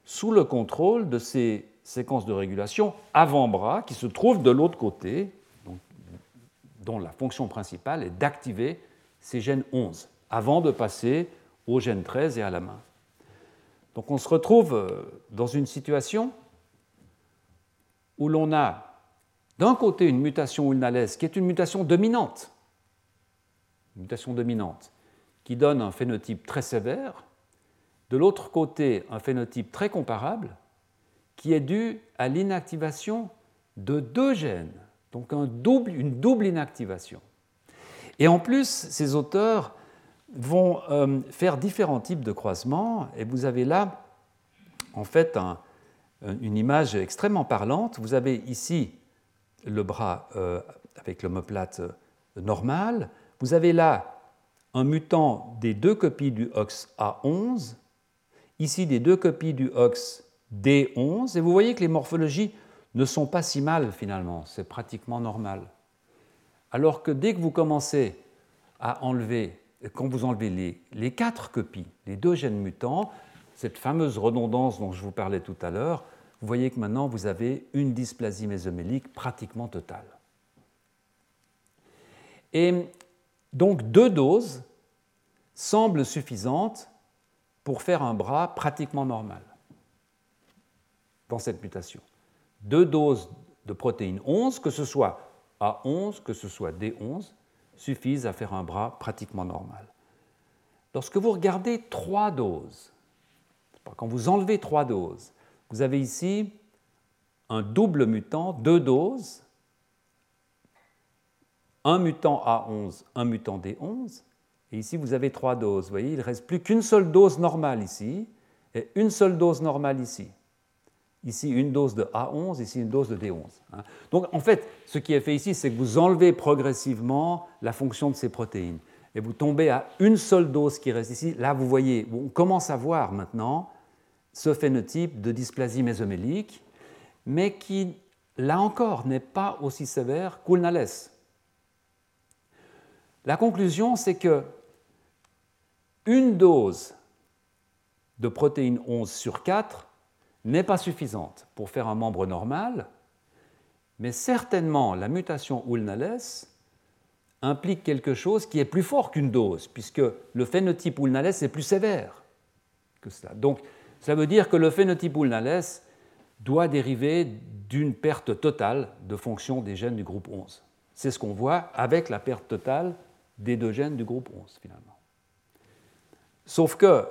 sous le contrôle de ces séquences de régulation avant-bras qui se trouvent de l'autre côté, dont la fonction principale est d'activer ces gènes 11 avant de passer au gène 13 et à la main. Donc on se retrouve euh, dans une situation où l'on a d'un côté une mutation ulnales qui est une mutation dominante, une mutation dominante qui donne un phénotype très sévère, de l'autre côté un phénotype très comparable qui est dû à l'inactivation de deux gènes, donc une double inactivation. Et en plus, ces auteurs vont euh, faire différents types de croisements, et vous avez là, en fait, un, une image extrêmement parlante. Vous avez ici le bras euh, avec l'omoplate euh, normal, vous avez là un mutant des deux copies du OX A11, ici des deux copies du OX D11, et vous voyez que les morphologies ne sont pas si mal finalement, c'est pratiquement normal. Alors que dès que vous commencez à enlever, quand vous enlevez les, quatre copies, les deux gènes mutants, cette fameuse redondance dont je vous parlais tout à l'heure, vous voyez que maintenant vous avez une dysplasie mésomélique pratiquement totale. Et donc deux doses semblent suffisantes pour faire un bras pratiquement normal dans cette mutation. Deux doses de protéine 11, que ce soit A11, que ce soit D11, suffisent à faire un bras pratiquement normal. Lorsque vous regardez trois doses, quand vous enlevez trois doses, vous avez ici un double mutant, deux doses, un mutant A11, un mutant D11, et ici vous avez trois doses. Vous voyez, il ne reste plus qu'une seule dose normale ici et une seule dose normale ici. Ici, une dose de A11, ici, une dose de D11. Hein. Donc, en fait, ce qui est fait ici, c'est que vous enlevez progressivement la fonction de ces protéines. Et vous tombez à une seule dose qui reste ici. Là, vous voyez, on commence à voir maintenant ce phénotype de dysplasie mésomélique, mais qui, là encore, n'est pas aussi sévère qu'Ulnales. La conclusion, c'est que une dose de protéine 11 sur 4 n'est pas suffisante pour faire un membre normal, mais certainement la mutation Ulnales implique quelque chose qui est plus fort qu'une dose, puisque le phénotype Ulnales est plus sévère que cela. Donc, ça veut dire que le phénotype Ulnales doit dériver d'une perte totale de fonction des gènes du groupe 11. C'est ce qu'on voit avec la perte totale des deux gènes du groupe 11, finalement. Sauf que,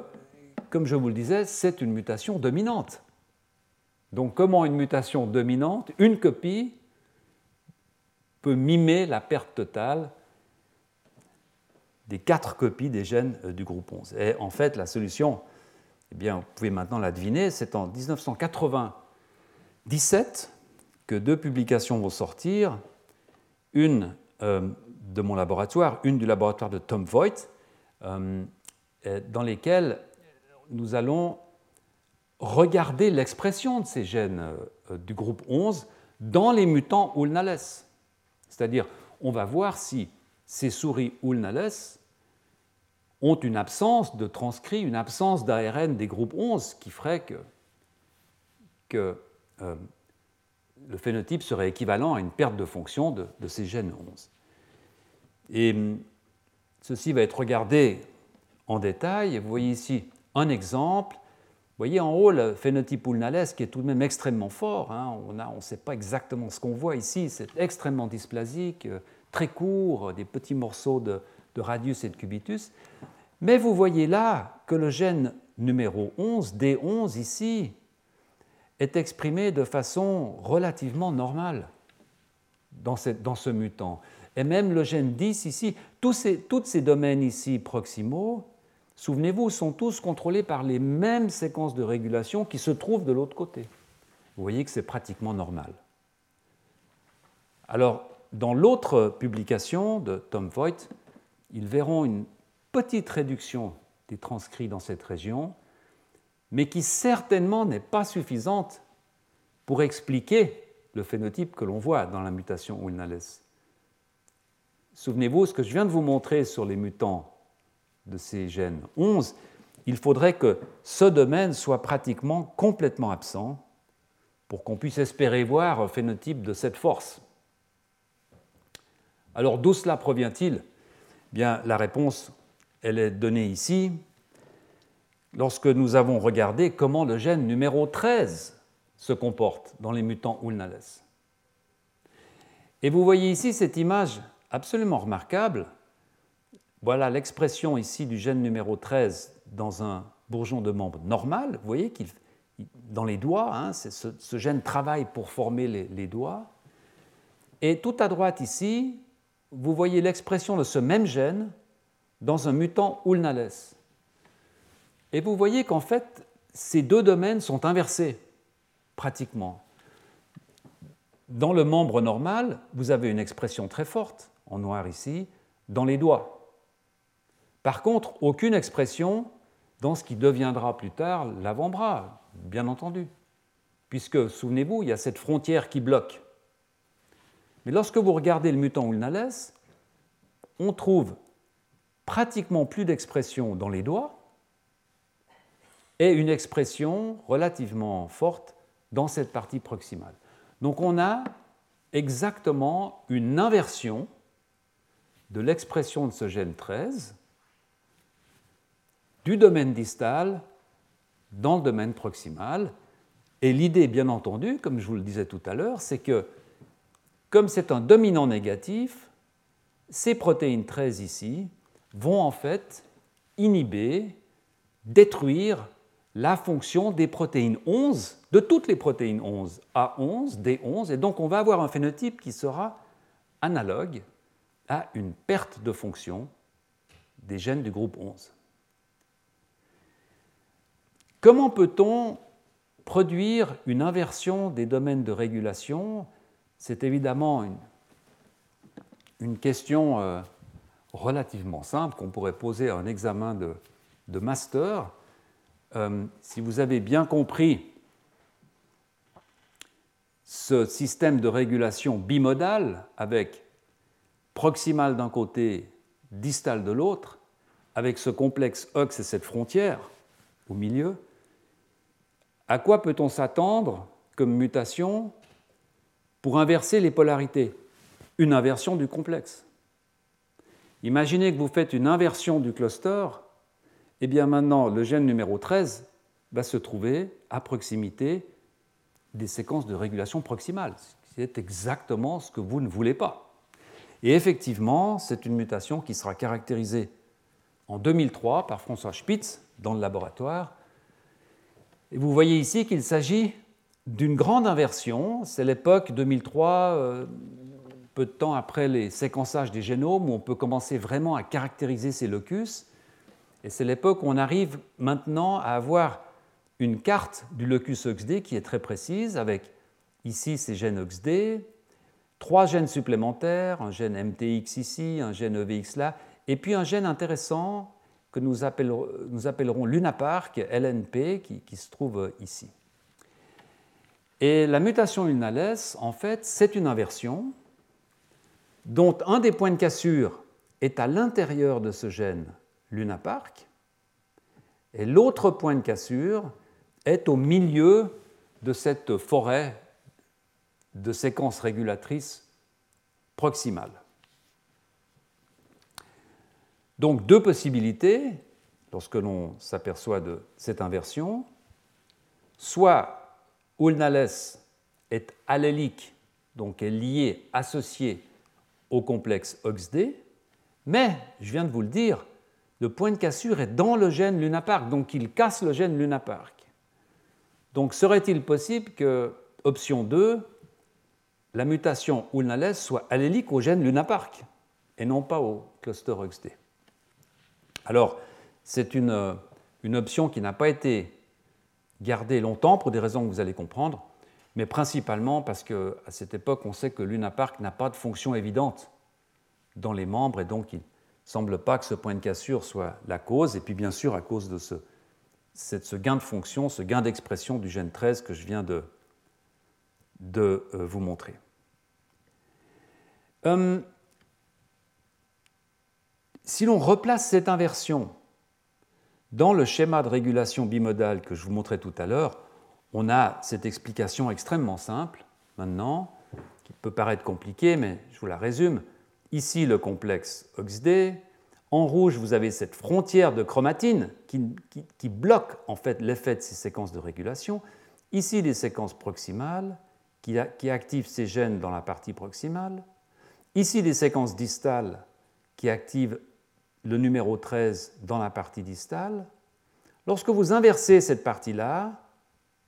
comme je vous le disais, c'est une mutation dominante. Donc comment une mutation dominante, une copie, peut mimer la perte totale des quatre copies des gènes euh, du groupe 11. Et en fait, la solution, eh bien, vous pouvez maintenant la deviner, c'est en 1997 que deux publications vont sortir, une euh, de mon laboratoire, une du laboratoire de Tom Voigt, euh, dans lesquelles nous allons regarder l'expression de ces gènes du groupe 11 dans les mutants Ulnales. C'est-à-dire, on va voir si ces souris Ulnales ont une absence de transcrit, une absence d'ARN des groupes 11 qui ferait que, euh, le phénotype serait équivalent à une perte de fonction de, ces gènes 11. Et hum, ceci va être regardé en détail. Vous voyez ici un exemple. Vous voyez en haut le phénotype ulnales qui est tout de même extrêmement fort. Hein. On ne sait pas exactement ce qu'on voit ici. C'est extrêmement dysplasique, euh, très court, des petits morceaux de, de radius et de cubitus. Mais vous voyez là que le gène numéro 11, D11 ici, est exprimé de façon relativement normale dans, ce mutant. Et même le gène 10 ici, tous ces, domaines ici proximaux, souvenez-vous, sont tous contrôlés par les mêmes séquences de régulation qui se trouvent de l'autre côté. Vous voyez que c'est pratiquement normal. Alors, dans l'autre publication de Tom Voigt, ils verront une petite réduction des transcrits dans cette région, mais qui certainement n'est pas suffisante pour expliquer le phénotype que l'on voit dans la mutation Ulnales. Souvenez-vous, ce que je viens de vous montrer sur les mutants de ces gènes 11, il faudrait que ce domaine soit pratiquement complètement absent pour qu'on puisse espérer voir un phénotype de cette force. Alors d'où cela provient-il? Bien, la réponse, elle est donnée ici lorsque nous avons regardé comment le gène numéro 13 se comporte dans les mutants ulnales. Et vous voyez ici cette image absolument remarquable. Voilà l'expression ici du gène numéro 13 dans un bourgeon de membre normal. Vous voyez qu'il dans les doigts, hein, ce, gène travaille pour former les, les doigts. Et tout à droite ici, vous voyez l'expression de ce même gène dans un mutant ulnales. Et vous voyez qu'en fait, ces deux domaines sont inversés, pratiquement. Dans le membre normal, vous avez une expression très forte, en noir ici, dans les doigts. Par contre, aucune expression dans ce qui deviendra plus tard l'avant-bras, bien entendu. Puisque, souvenez-vous, il y a cette frontière qui bloque. Mais lorsque vous regardez le mutant ulnales, on trouve pratiquement plus d'expression dans les doigts et une expression relativement forte dans cette partie proximale. Donc on a exactement une inversion de l'expression de ce gène 13 du domaine distal dans le domaine proximal. Et l'idée, bien entendu, comme je vous le disais tout à l'heure, c'est que comme c'est un dominant négatif, ces protéines 13 ici vont en fait inhiber, détruire la fonction des protéines 11, de toutes les protéines 11, A11, D11, et donc on va avoir un phénotype qui sera analogue à une perte de fonction des gènes du groupe 11. Comment peut-on produire une inversion des domaines de régulation? C'est évidemment une, question euh, relativement simple qu'on pourrait poser à un examen de, master. Euh, si vous avez bien compris ce système de régulation bimodal avec proximal d'un côté, distal de l'autre, avec ce complexe OX et cette frontière au milieu, à quoi peut-on s'attendre comme mutation pour inverser les polarités, une inversion du complexe. Imaginez que vous faites une inversion du cluster, et eh bien maintenant le gène numéro 13 va se trouver à proximité des séquences de régulation proximale. C'est exactement ce que vous ne voulez pas. Et effectivement, c'est une mutation qui sera caractérisée en 2003 par François Spitz dans le laboratoire. Et vous voyez ici qu'il s'agit d'une grande inversion. C'est l'époque 2003, euh, peu de temps après les séquençages des génomes, où on peut commencer vraiment à caractériser ces locus. Et c'est l'époque où on arrive maintenant à avoir une carte du locus OXD qui est très précise, avec ici ces gènes OXD, trois gènes supplémentaires, un gène MTX ici, un gène EVX là, et puis un gène intéressant que nous appellerons, nous appellerons Lunapark, LNP, qui, qui, se trouve ici. Et la mutation lunales, en fait, c'est une inversion dont un des points de cassure est à l'intérieur de ce gène Lunapark, et l'autre point de cassure est au milieu de cette forêt de séquences régulatrices proximales. Donc deux possibilités lorsque l'on s'aperçoit de cette inversion. Soit Ulnales est allélique, donc est lié, associé au complexe OXD, mais, je viens de vous le dire, le point de cassure est dans le gène Lunapark, donc il casse le gène Lunapark. Donc serait-il possible que, option 2, la mutation Ulnales soit allélique au gène Lunapark et non pas au cluster OXD Alors, c'est une, une option qui n'a pas été gardée longtemps pour des raisons que vous allez comprendre, mais principalement parce qu'à cette époque, on sait que Lunapark n'a pas de fonction évidente dans les membres et donc il ne semble pas que ce point de cassure soit la cause, et puis bien sûr à cause de ce ce gain de fonction, ce gain d'expression du gène 13 que je viens de, de euh, vous montrer. Hum, si l'on replace cette inversion dans le schéma de régulation bimodale que je vous montrais tout à l'heure, on a cette explication extrêmement simple maintenant, qui peut paraître compliquée, mais je vous la résume. Ici, le complexe OXD, en rouge, vous avez cette frontière de chromatine qui, bloque en fait l'effet de ces séquences de régulation. Ici, les séquences proximales qui, activent ces gènes dans la partie proximale. Ici, les séquences distales qui activent le numéro 13 dans la partie distale. Lorsque vous inversez cette partie-là,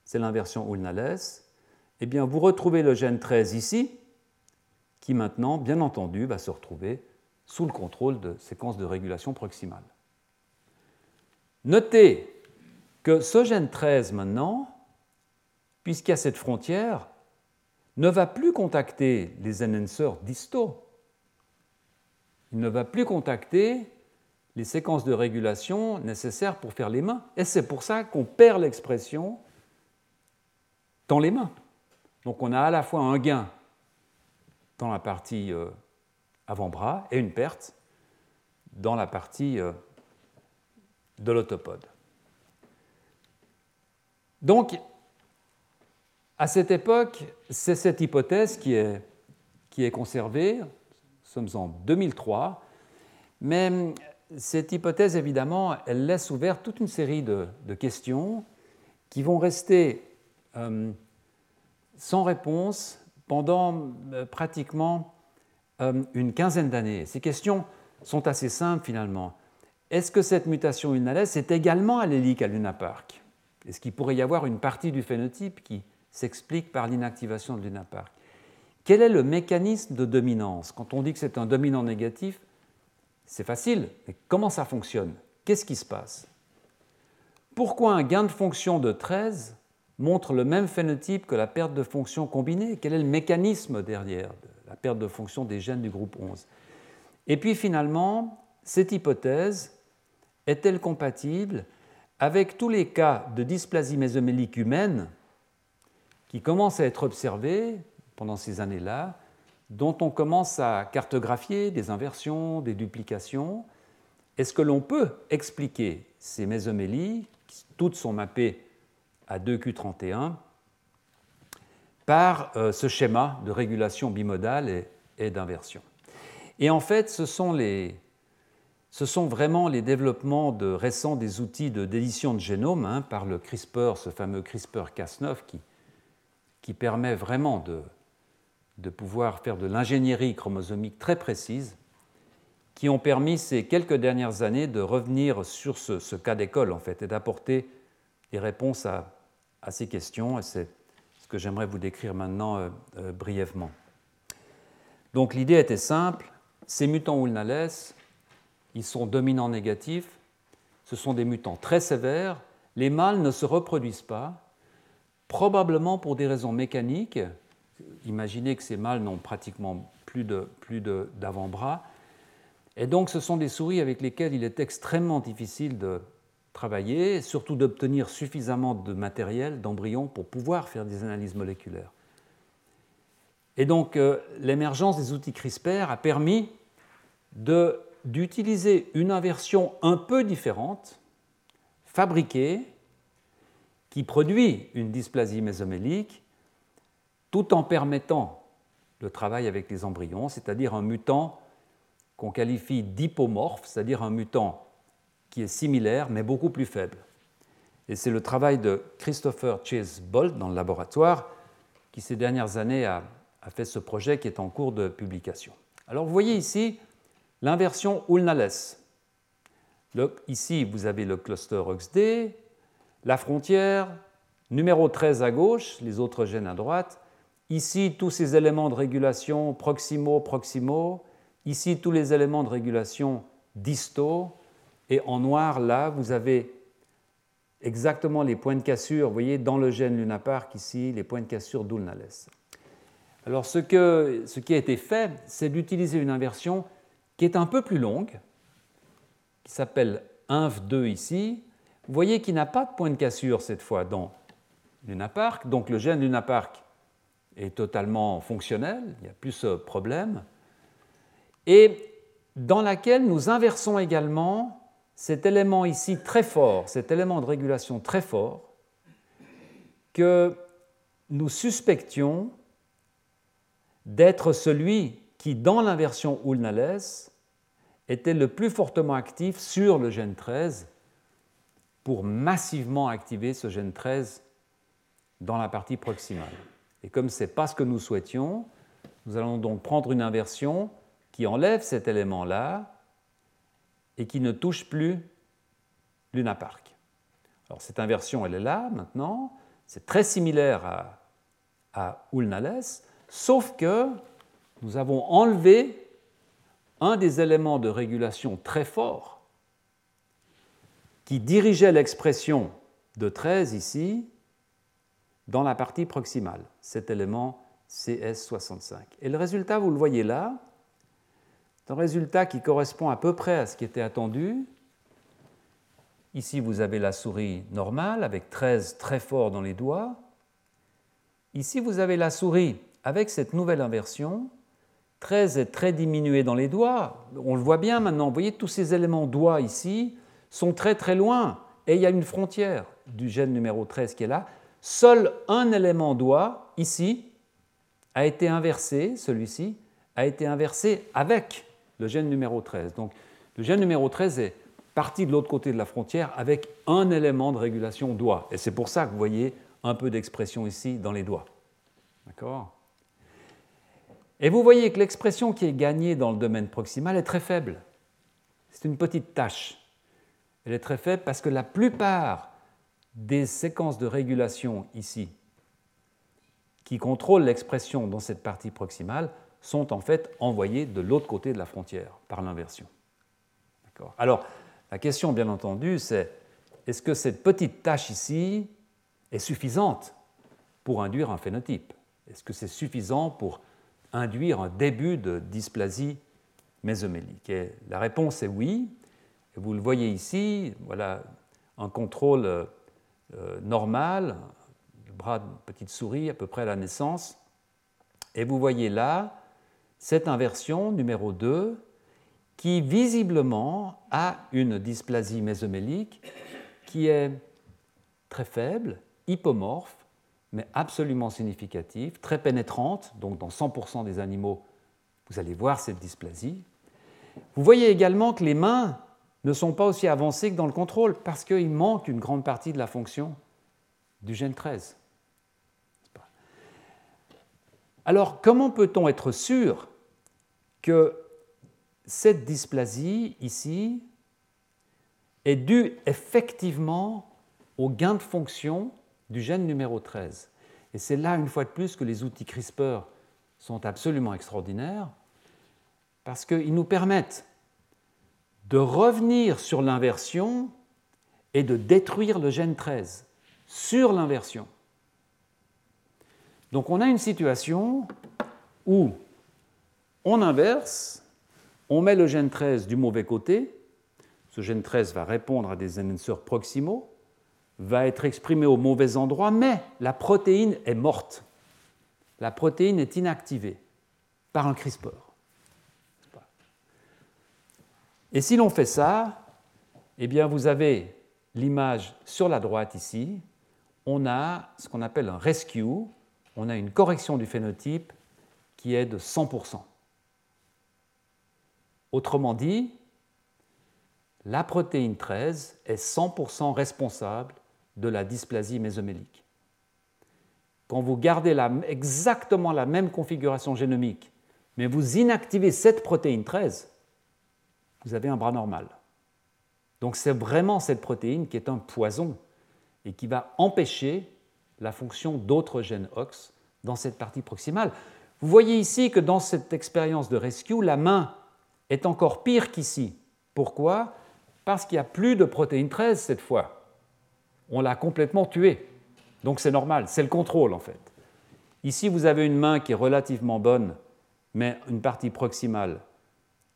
c'est l'inversion Ulnales, eh bien vous retrouvez le gène 13 ici, qui maintenant, bien entendu, va se retrouver sous le contrôle de séquences de régulation proximale. Notez que ce gène 13 maintenant, puisqu'il y a cette frontière, ne va plus contacter les enhancers distaux. Il ne va plus contacter les séquences de régulation nécessaires pour faire les mains. Et c'est pour ça qu'on perd l'expression dans les mains. Donc on a à la fois un gain dans la partie euh, avant-bras et une perte dans la partie euh, de l'autopode. Donc, à cette époque, c'est cette hypothèse qui est, qui est conservée. Nous sommes en 2003. Mais cette hypothèse, évidemment, elle laisse ouverte toute une série de, questions qui vont rester euh, sans réponse pendant euh, pratiquement euh, une quinzaine d'années. Ces questions sont assez simples finalement. Est-ce que cette mutation lunales est également allélique à Lunapark Est-ce qu'il pourrait y avoir une partie du phénotype qui s'explique par l'inactivation de Lunapark Quel est le mécanisme de dominance? Quand on dit que c'est un dominant négatif, c'est facile, mais comment ça fonctionne? Qu'est-ce qui se passe? Pourquoi un gain de fonction de 13 montre le même phénotype que la perte de fonction combinée? Quel est le mécanisme derrière la perte de fonction des gènes du groupe 11. Et puis finalement, cette hypothèse est-elle compatible avec tous les cas de dysplasie mésomélique humaine qui commencent à être observés pendant ces années-là, dont on commence à cartographier des inversions, des duplications Est-ce que l'on peut expliquer ces mésomélies, qui toutes sont mappées à 2Q31, par euh, ce schéma de régulation bimodale et, d'inversion? Et en fait, ce sont, les, ce sont, vraiment les développements récents des outils de d'édition de génome hein, par le CRISPR, ce fameux CRISPR-Cas9 qui, qui permet vraiment de, pouvoir faire de l'ingénierie chromosomique très précise, qui ont permis ces quelques dernières années de revenir sur ce, cas d'école en fait et d'apporter des réponses à, ces questions. Et c'est que j'aimerais vous décrire maintenant euh, euh, brièvement. Donc l'idée était simple, ces mutants Ulnales, ils sont dominants négatifs, ce sont des mutants très sévères, les mâles ne se reproduisent pas, probablement pour des raisons mécaniques. Imaginez que ces mâles n'ont pratiquement plus d'avant-bras. Et donc ce sont des souris avec lesquelles il est extrêmement difficile de travailler, surtout d'obtenir suffisamment de matériel, d'embryons, pour pouvoir faire des analyses moléculaires. Et donc euh, l'émergence des outils CRISPR a permis d'utiliser une inversion un peu différente, fabriquée, qui produit une dysplasie mésomélique, tout en permettant le travail avec les embryons, c'est-à-dire un mutant qu'on qualifie d'hypomorphe, c'est-à-dire un mutant qui est similaire mais beaucoup plus faible. Et c'est le travail de Christopher Chase Bolt dans le laboratoire qui ces dernières années a, fait ce projet qui est en cours de publication. Alors vous voyez ici l'inversion Ulnales. ici vous avez le cluster OXD, la frontière, numéro 13 à gauche, les autres gènes à droite. Ici tous ces éléments de régulation proximaux, proximaux, Ici, tous les éléments de régulation distaux. Et en noir, là, vous avez exactement les points de cassure, vous voyez, dans le gène lunapark, ici, les points de cassure d'Ulnales. Alors, ce, ce qui a été fait, c'est d'utiliser une inversion qui est un peu plus longue, qui s'appelle INF2 ici. Vous voyez qu'il n'a pas de point de cassure cette fois dans lunapark, donc le gène lunapark est totalement fonctionnel, il n'y a plus ce problème. Et dans laquelle nous inversons également cet élément ici très fort, cet élément de régulation très fort, que nous suspections d'être celui qui, dans l'inversion Ulnales, était le plus fortement actif sur le gène 13 pour massivement activer ce gène 13 dans la partie proximale. Et comme ce n'est pas ce que nous souhaitions, nous allons donc prendre une inversion qui enlève cet élément-là et qui ne touche plus l'unapark. Alors cette inversion, elle est là maintenant, c'est très similaire à, à Ulnales, sauf que nous avons enlevé un des éléments de régulation très fort qui dirigeait l'expression de 13 ici dans la partie proximale, cet élément CS65. Et le résultat, vous le voyez là, un résultat qui correspond à peu près à ce qui était attendu. Ici, vous avez la souris normale avec 13 très fort dans les doigts. Ici, vous avez la souris avec cette nouvelle inversion. 13 est très diminué dans les doigts. On le voit bien maintenant. Vous voyez, tous ces éléments doigts ici sont très très loin. Et il y a une frontière du gène numéro 13 qui est là. Seul un élément doigt, ici, a été inversé, celui-ci, a été inversé avec le gène numéro 13. Donc le gène numéro 13 est parti de l'autre côté de la frontière avec un élément de régulation doigt. Et c'est pour ça que vous voyez un peu d'expression ici dans les doigts. D'accord? Et vous voyez que l'expression qui est gagnée dans le domaine proximal est très faible. C'est une petite tâche. Elle est très faible parce que la plupart des séquences de régulation ici qui contrôlent l'expression dans cette partie proximale sont en fait envoyés de l'autre côté de la frontière par l'inversion. Alors, la question, bien entendu, c'est est-ce que cette petite tâche ici est suffisante pour induire un phénotype? Est-ce que c'est suffisant pour induire un début de dysplasie mésomélique? Et la réponse est oui. Et vous le voyez ici, voilà un contrôle euh, normal, le bras d'une petite souris à peu près à la naissance. Et vous voyez là cette inversion numéro 2 qui visiblement a une dysplasie mésomélique qui est très faible, hypomorphe, mais absolument significative, très pénétrante, donc dans 100% des animaux, vous allez voir cette dysplasie. Vous voyez également que les mains ne sont pas aussi avancées que dans le contrôle parce qu'il manque une grande partie de la fonction du gène 13. Alors, comment peut-on être sûr que cette dysplasie ici est due effectivement au gain de fonction du gène numéro 13. Et c'est là, une fois de plus, que les outils CRISPR sont absolument extraordinaires. parce qu'ils nous permettent de revenir sur l'inversion et de détruire le gène 13 sur l'inversion. Donc on a une situation où on inverse, on met le gène 13 du mauvais côté, ce gène 13 va répondre à des enhancers proximaux, va être exprimé au mauvais endroit, mais la protéine est morte. La protéine est inactivée par un CRISPR. Et si l'on fait ça, eh bien vous avez l'image sur la droite ici, on a ce qu'on appelle un rescue, on a une correction du phénotype qui est de 100%. Autrement dit, la protéine 13 est 100% responsable de la dysplasie mésomélique. Quand vous gardez exactement la même configuration génomique, mais vous inactivez cette protéine 13, vous avez un bras normal. Donc c'est vraiment cette protéine qui est un poison et qui va empêcher la fonction d'autres gènes OX dans cette partie proximale. Vous voyez ici que dans cette expérience de rescue, la main est encore pire qu'ici. Pourquoi? Parce qu'il n'y a plus de protéine 13 cette fois. On l'a complètement tuée. Donc c'est normal, c'est le contrôle en fait. Ici, vous avez une main qui est relativement bonne, mais une partie proximale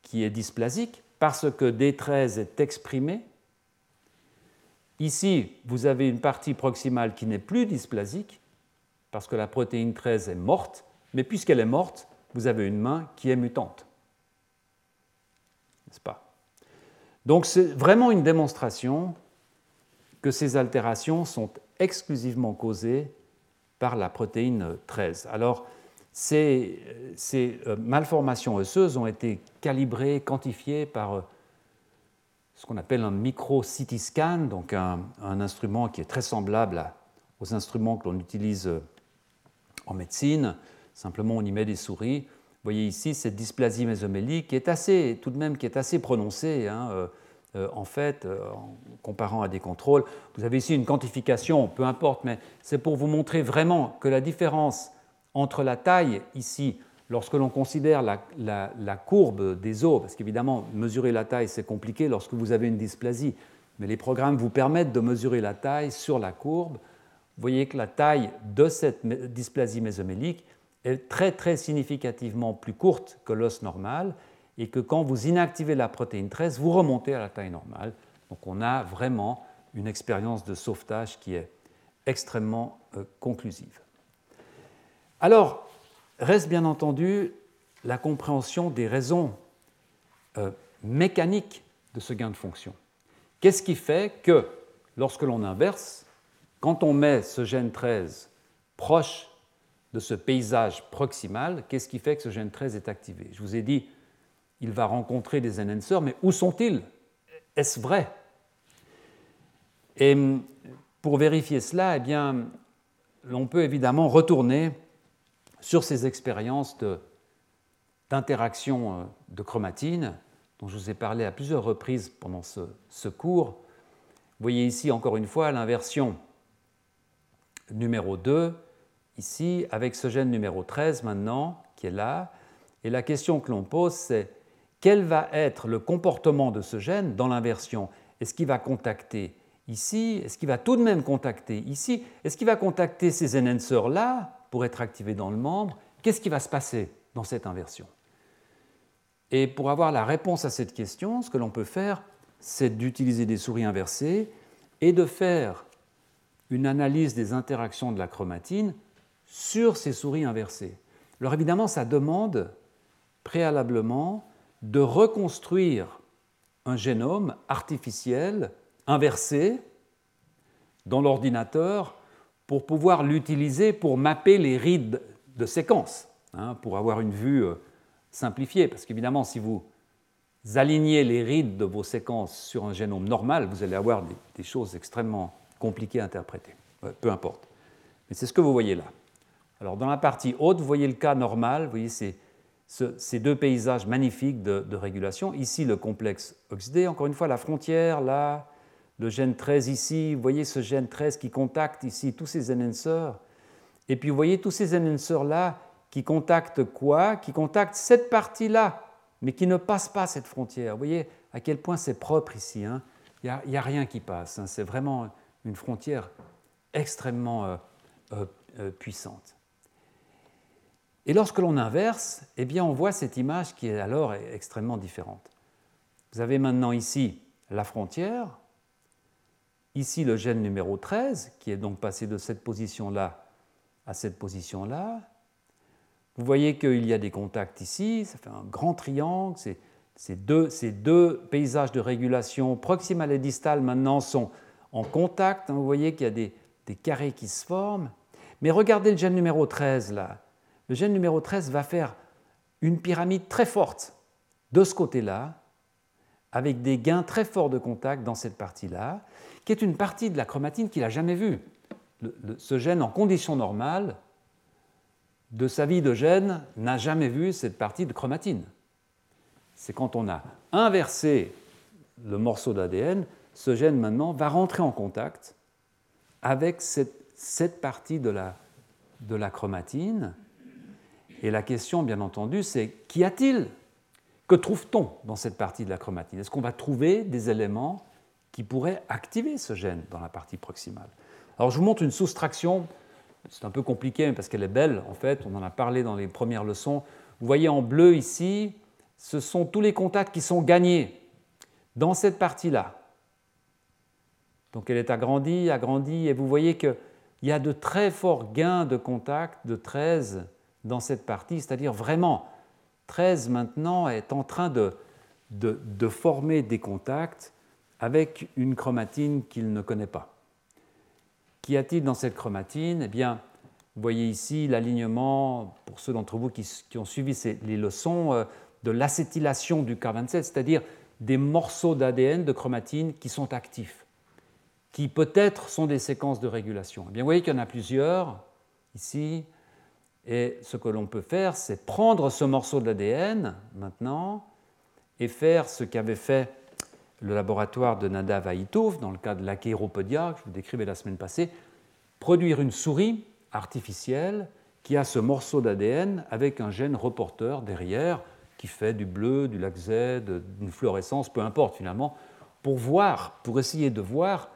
qui est dysplasique parce que D13 est exprimé. Ici, vous avez une partie proximale qui n'est plus dysplasique parce que la protéine 13 est morte, mais puisqu'elle est morte, vous avez une main qui est mutante. N'est-ce pas? Donc c'est vraiment une démonstration que ces altérations sont exclusivement causées par la protéine 13. Alors, ces, euh, malformations osseuses ont été calibrées, quantifiées par euh, ce qu'on appelle un micro-CT scan, donc un, instrument qui est très semblable aux instruments que l'on utilise euh, en médecine. Simplement, on y met des souris. Vous voyez ici cette dysplasie mésomélique qui est assez, tout de même, qui est assez prononcée. Hein, en fait, en comparant à des contrôles. Vous avez ici une quantification, peu importe, mais c'est pour vous montrer vraiment que la différence entre la taille ici, lorsque l'on considère la, courbe des os, parce qu'évidemment, mesurer la taille, c'est compliqué lorsque vous avez une dysplasie, mais les programmes vous permettent de mesurer la taille sur la courbe. Vous voyez que la taille de cette dysplasie mésomélique est très très significativement plus courte que l'os normal et que quand vous inactivez la protéine 13, vous remontez à la taille normale. Donc on a vraiment une expérience de sauvetage qui est extrêmement euh, conclusive. Alors, reste bien entendu la compréhension des raisons euh, mécaniques de ce gain de fonction. Qu'est-ce qui fait que lorsque l'on inverse, quand on met ce gène 13 proche de ce paysage proximal, qu'est-ce qui fait que ce gène 13 est activé? Je vous ai dit, il va rencontrer des enhancers, mais où sont-ils? Est-ce vrai? Et pour vérifier cela, eh bien, l'on peut évidemment retourner sur ces expériences d'interaction euh, de, chromatine, dont je vous ai parlé à plusieurs reprises pendant ce, cours. Vous voyez ici encore une fois l'inversion numéro 2, ici, avec ce gène numéro 13 maintenant, qui est là. Et la question que l'on pose, c'est quel va être le comportement de ce gène dans l'inversion? Est-ce qu'il va contacter ici? Est-ce qu'il va tout de même contacter ici? Est-ce qu'il va contacter ces enhancers-là pour être activé dans le membre, qu'est-ce qui va se passer dans cette inversion? Et pour avoir la réponse à cette question, ce que l'on peut faire, c'est d'utiliser des souris inversées et de faire une analyse des interactions de la chromatine sur ces souris inversées. Alors évidemment, ça demande préalablement de reconstruire un génome artificiel inversé dans l'ordinateur pour pouvoir l'utiliser pour mapper les rides de séquence, hein, pour avoir une vue euh, simplifiée. Parce qu'évidemment, si vous alignez les rides de vos séquences sur un génome normal, vous allez avoir des, choses extrêmement compliquées à interpréter. peu importe. Mais c'est ce que vous voyez là. Alors dans la partie haute, vous voyez le cas normal, vous voyez ces, deux paysages magnifiques de, de, régulation. Ici, le complexe oxydé, encore une fois, la frontière, là, le gène 13 ici, vous voyez ce gène 13 qui contacte ici tous ces enhancers. Et puis vous voyez tous ces enhancers-là qui contactent quoi? Qui contactent cette partie-là mais qui ne passe pas cette frontière. Vous voyez à quel point c'est propre ici. Hein? Il n'y a, rien qui passe. Hein. C'est vraiment une frontière extrêmement euh, euh, euh, puissante. Et lorsque l'on inverse, eh bien, on voit cette image qui est alors extrêmement différente. Vous avez maintenant ici la frontière, ici le gène numéro 13, qui est donc passé de cette position-là à cette position-là. Vous voyez qu'il y a des contacts ici, ça fait un grand triangle, ces deux, ces deux paysages de régulation proximale et distale maintenant sont en contact, hein. vous voyez qu'il y a des, des carrés qui se forment. Mais regardez le gène numéro 13 là. Le gène numéro 13 va faire une pyramide très forte de ce côté-là, avec des gains très forts de contact dans cette partie-là, qui est une partie de la chromatine qu'il n'a jamais vue. ce gène, en conditions normales, de sa vie de gène, n'a jamais vu cette partie de chromatine. C'est quand on a inversé le morceau d'ADN, ce gène maintenant va rentrer en contact avec cette, partie de la, de la chromatine. Et la question, bien entendu, c'est qu'y a-t-il? Que trouve-t-on dans cette partie de la chromatine? Est-ce qu'on va trouver des éléments qui pourraient activer ce gène dans la partie proximale Alors je vous montre une soustraction, c'est un peu compliqué parce qu'elle est belle en fait, on en a parlé dans les premières leçons. Vous voyez en bleu ici, ce sont tous les contacts qui sont gagnés dans cette partie-là. Donc elle est agrandie, agrandie, et vous voyez qu'il y a de très forts gains de contact de 13 dans cette partie, c'est-à-dire vraiment 13 maintenant est en train de, de, former des contacts avec une chromatine qu'il ne connaît pas. Qu'y a-t-il dans cette chromatine? Eh bien, vous voyez ici l'alignement, pour ceux d'entre vous qui, ont suivi les leçons, euh, de l'acétylation du K27, c'est-à-dire des morceaux d'ADN de chromatine qui sont actifs qui peut-être sont des séquences de régulation. Eh bien, vous voyez qu'il y en a plusieurs ici, et ce que l'on peut faire, c'est prendre ce morceau de l'ADN maintenant et faire ce qu'avait fait le laboratoire de Nadav Aitouf dans le cas de l'achéropodia que je vous décrivais la semaine passée, produire une souris artificielle qui a ce morceau d'ADN avec un gène reporter derrière qui fait du bleu, du lac Z, d'une fluorescence, peu importe finalement, pour voir, pour essayer de voir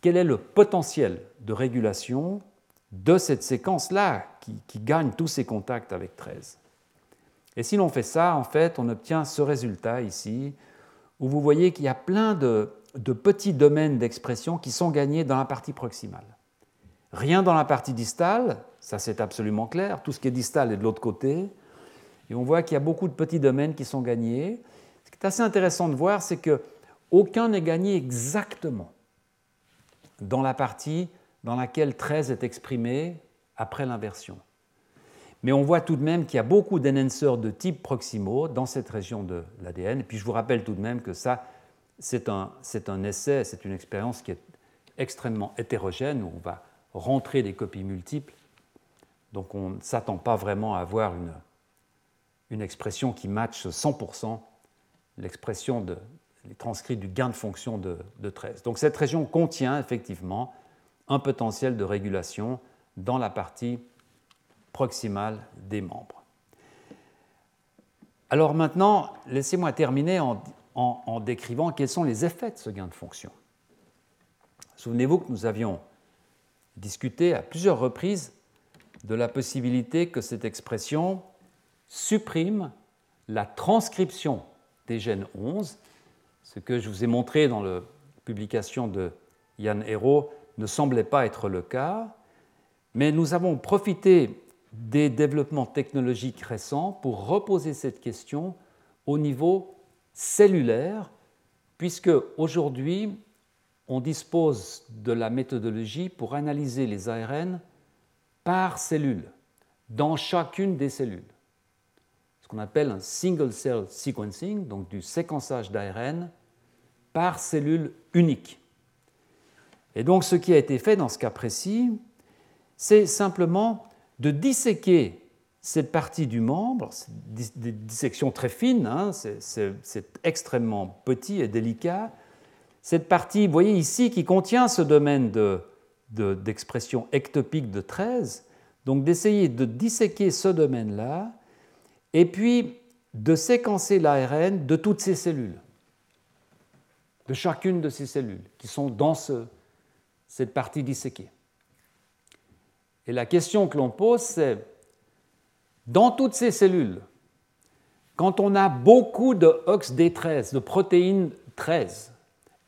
quel est le potentiel de régulation de cette séquence-là qui, gagne tous ses contacts avec 13. Et si l'on fait ça, en fait, on obtient ce résultat ici, où vous voyez qu'il y a plein de, petits domaines d'expression qui sont gagnés dans la partie proximale. Rien dans la partie distale, ça c'est absolument clair, tout ce qui est distal est de l'autre côté, et on voit qu'il y a beaucoup de petits domaines qui sont gagnés. Ce qui est assez intéressant de voir, c'est que aucun n'est gagné exactement dans la partie dans laquelle 13 est exprimé après l'inversion. Mais on voit tout de même qu'il y a beaucoup d'enhancers de type proximo dans cette région de l'ADN. Et puis je vous rappelle tout de même que ça, c'est un, un, essai, c'est une expérience qui est extrêmement hétérogène, où on va rentrer des copies multiples. Donc on ne s'attend pas vraiment à avoir une, une expression qui matche 100% l'expression de, transcrits du gain de fonction de, 13. Donc cette région contient effectivement un potentiel de régulation dans la partie proximale des membres. Alors maintenant, laissez-moi terminer en, décrivant quels sont les effets de ce gain de fonction. Souvenez-vous que nous avions discuté à plusieurs reprises de la possibilité que cette expression supprime la transcription des gènes 11 ce que je vous ai montré dans la publication de Yann Hérault ne semblait pas être le cas, mais nous avons profité des développements technologiques récents pour reposer cette question au niveau cellulaire, puisque aujourd'hui, on dispose de la méthodologie pour analyser les ARN par cellule, dans chacune des cellules. Ce qu'on appelle un single cell sequencing, donc du séquençage d'ARN par cellule unique. Et donc ce qui a été fait dans ce cas précis, c'est simplement de disséquer cette partie du membre, des dissections très fines, hein, c'est extrêmement petit et délicat. Cette partie, vous voyez ici, qui contient ce domaine d'expression de, ectopique de 13, donc d'essayer de disséquer ce domaine-là, et puis de séquencer l'ARN de toutes ces cellules, de chacune de ces cellules qui sont dans cette partie disséquée. Et la question que l'on pose, c'est, dans toutes ces cellules, quand on a beaucoup de OXD13, de protéines 13,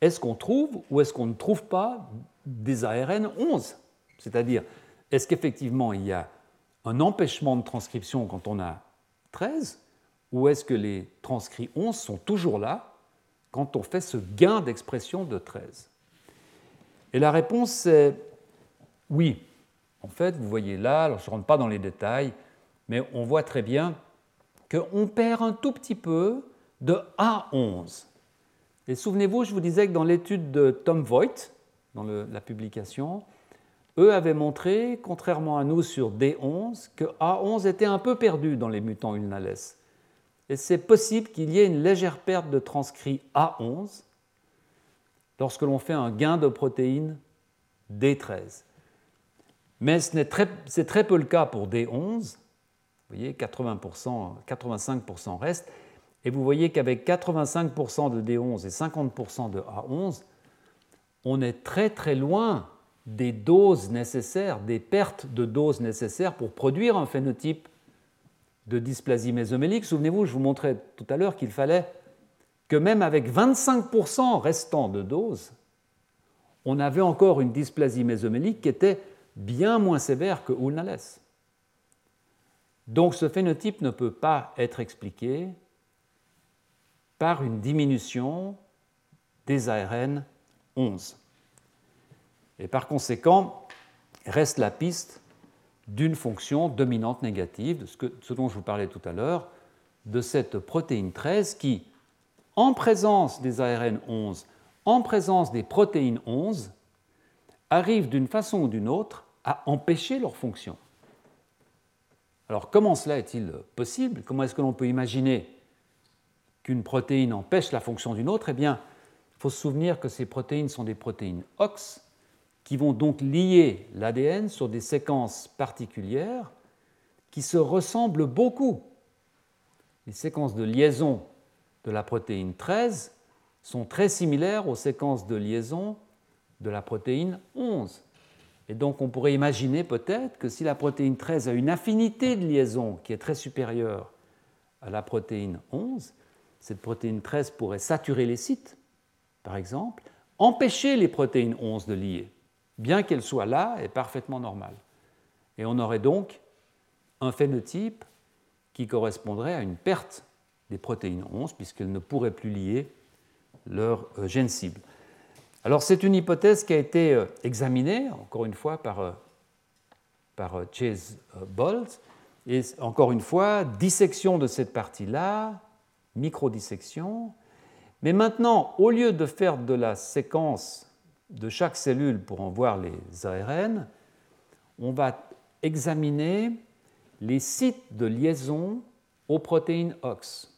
est-ce qu'on trouve ou est-ce qu'on ne trouve pas des ARN 11 C'est-à-dire, est-ce qu'effectivement il y a un empêchement de transcription quand on a 13 ou est-ce que les transcrits 11 sont toujours là quand on fait ce gain d'expression de 13 Et la réponse est oui. En fait, vous voyez là, alors je ne rentre pas dans les détails, mais on voit très bien qu'on perd un tout petit peu de A11. Et souvenez-vous, je vous disais que dans l'étude de Tom Voigt, dans la publication, eux avaient montré, contrairement à nous sur D11, que A11 était un peu perdu dans les mutants ulnales. Et c'est possible qu'il y ait une légère perte de transcrit A11 lorsque l'on fait un gain de protéines D13. Mais c'est très, peu le cas pour D11. Vous voyez, 80%, 85% reste. Et vous voyez qu'avec 85% de D11 et 50% de A11, on est très très loin des doses nécessaires, des pertes de doses nécessaires pour produire un phénotype de dysplasie mésomélique. Souvenez-vous, je vous montrais tout à l'heure qu'il fallait que même avec 25% restant de doses, on avait encore une dysplasie mésomélique qui était bien moins sévère que Ulnales. Donc ce phénotype ne peut pas être expliqué par une diminution des ARN 11. Et par conséquent, reste la piste d'une fonction dominante négative, de ce, ce, dont je vous parlais tout à l'heure, de cette protéine 13 qui, en présence des ARN 11, en présence des protéines 11, arrive d'une façon ou d'une autre à empêcher leur fonction. Alors comment cela est-il possible? Comment est-ce que l'on peut imaginer qu'une protéine empêche la fonction d'une autre, eh bien, il faut se souvenir que ces protéines sont des protéines OX qui vont donc lier l'ADN sur des séquences particulières qui se ressemblent beaucoup. Les séquences de liaison de la protéine 13 sont très similaires aux séquences de liaison de la protéine 11. Et donc on pourrait imaginer peut-être que si la protéine 13 a une affinité de liaison qui est très supérieure à la protéine 11, cette protéine 13 pourrait saturer les sites, par exemple, empêcher les protéines 11 de lier, bien qu'elles soient là et parfaitement normales. Et on aurait donc un phénotype qui correspondrait à une perte des protéines 11, puisqu'elles ne pourraient plus lier leur euh, gène cible. Alors c'est une hypothèse qui a été euh, examinée, encore une fois, par, euh, par Chase Bolt, et encore une fois, dissection de cette partie-là, microdissection. Mais maintenant, au lieu de faire de la séquence de chaque cellule pour en voir les ARN, on va examiner les sites de liaison aux protéines OX.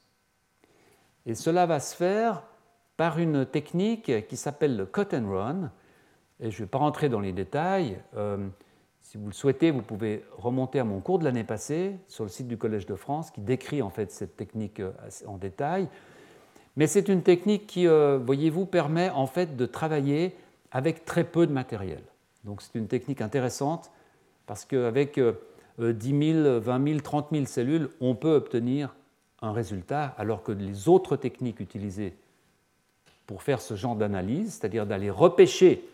Et cela va se faire par une technique qui s'appelle le cut and run. Et je ne vais pas rentrer dans les détails. Euh, si vous le souhaitez, vous pouvez remonter à mon cours de l'année passée sur le site du Collège de France qui décrit en fait cette technique euh, en détail. Mais c'est une technique qui, euh, voyez-vous, permet en fait de travailler avec très peu de matériel. Donc c'est une technique intéressante parce qu'avec 10 000, 20 000, 30 000 cellules, on peut obtenir un résultat alors que les autres techniques utilisées pour faire ce genre d'analyse, c'est-à-dire d'aller repêcher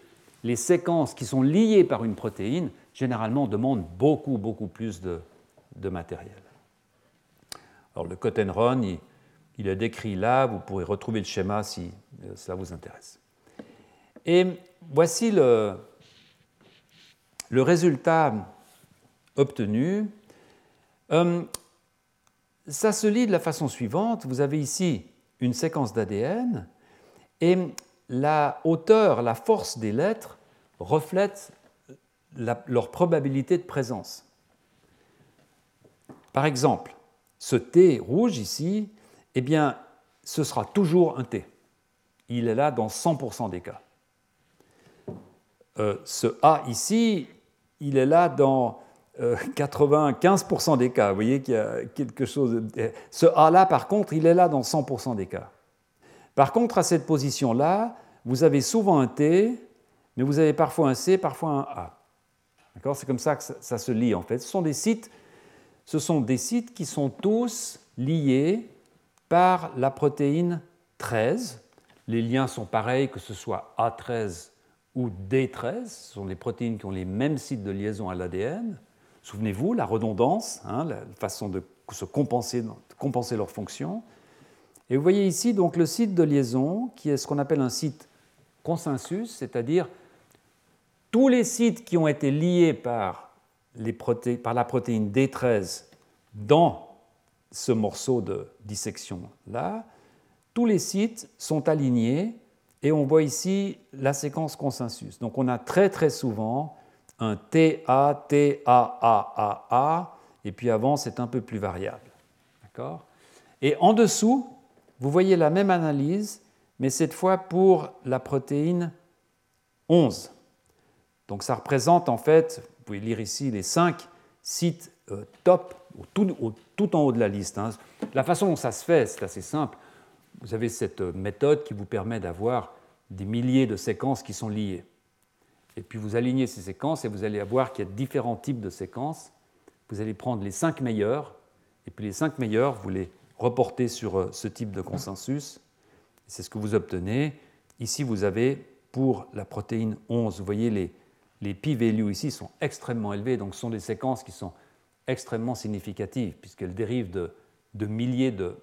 les séquences qui sont liées par une protéine, généralement demande beaucoup, beaucoup plus de, matériel. Alors le and run, il, est décrit là, vous pourrez retrouver le schéma si euh, cela vous intéresse. Et voici le, le résultat obtenu. Euh, ça se lit de la façon suivante. Vous avez ici une séquence d'ADN et la hauteur, la force des lettres reflète leur probabilité de présence. Par exemple, ce T rouge ici, eh bien, ce sera toujours un T. Il est là dans 100% des cas. Euh, ce A ici, il est là dans 95% euh, des cas. Vous voyez qu'il y a quelque chose. Ce A-là, par contre, il est là dans 100% des cas. Par contre, à cette position-là, vous avez souvent un T, mais vous avez parfois un C, parfois un A. D'accord? C'est comme ça que ça, se lie en fait. Ce sont des sites, ce sont des sites qui sont tous liés par la protéine 13. Les liens sont pareils, que ce soit A13 ou D13. Ce sont des protéines qui ont les mêmes sites de liaison à l'ADN. Souvenez-vous, la redondance, hein, la façon de se compenser, de compenser leur fonction. Et vous voyez ici donc le site de liaison qui est ce qu'on appelle un site consensus, c'est-à-dire tous les sites qui ont été liés par, la protéine D13 dans ce morceau de dissection-là, tous les sites sont alignés et on voit ici la séquence consensus. Donc on a très très souvent un TA, A, et puis avant c'est un peu plus variable. D'accord? Et en dessous, vous voyez la même analyse, mais cette fois pour la protéine 11. Donc ça représente en fait, vous pouvez lire ici les cinq sites euh, top tout, en haut de la liste. Hein. La façon dont ça se fait, c'est assez simple. Vous avez cette euh, méthode qui vous permet d'avoir des milliers de séquences qui sont liées. Et puis vous alignez ces séquences et vous allez voir qu'il y a différents types de séquences. Vous allez prendre les cinq meilleures, et puis les cinq meilleures, vous les reportez sur euh, ce type de consensus. C'est ce que vous obtenez. Ici, vous avez pour la protéine 11, vous voyez les, les p-values ici sont extrêmement élevés, donc ce sont des séquences qui sont extrêmement significatives, puisqu'elles dérivent de, milliers de,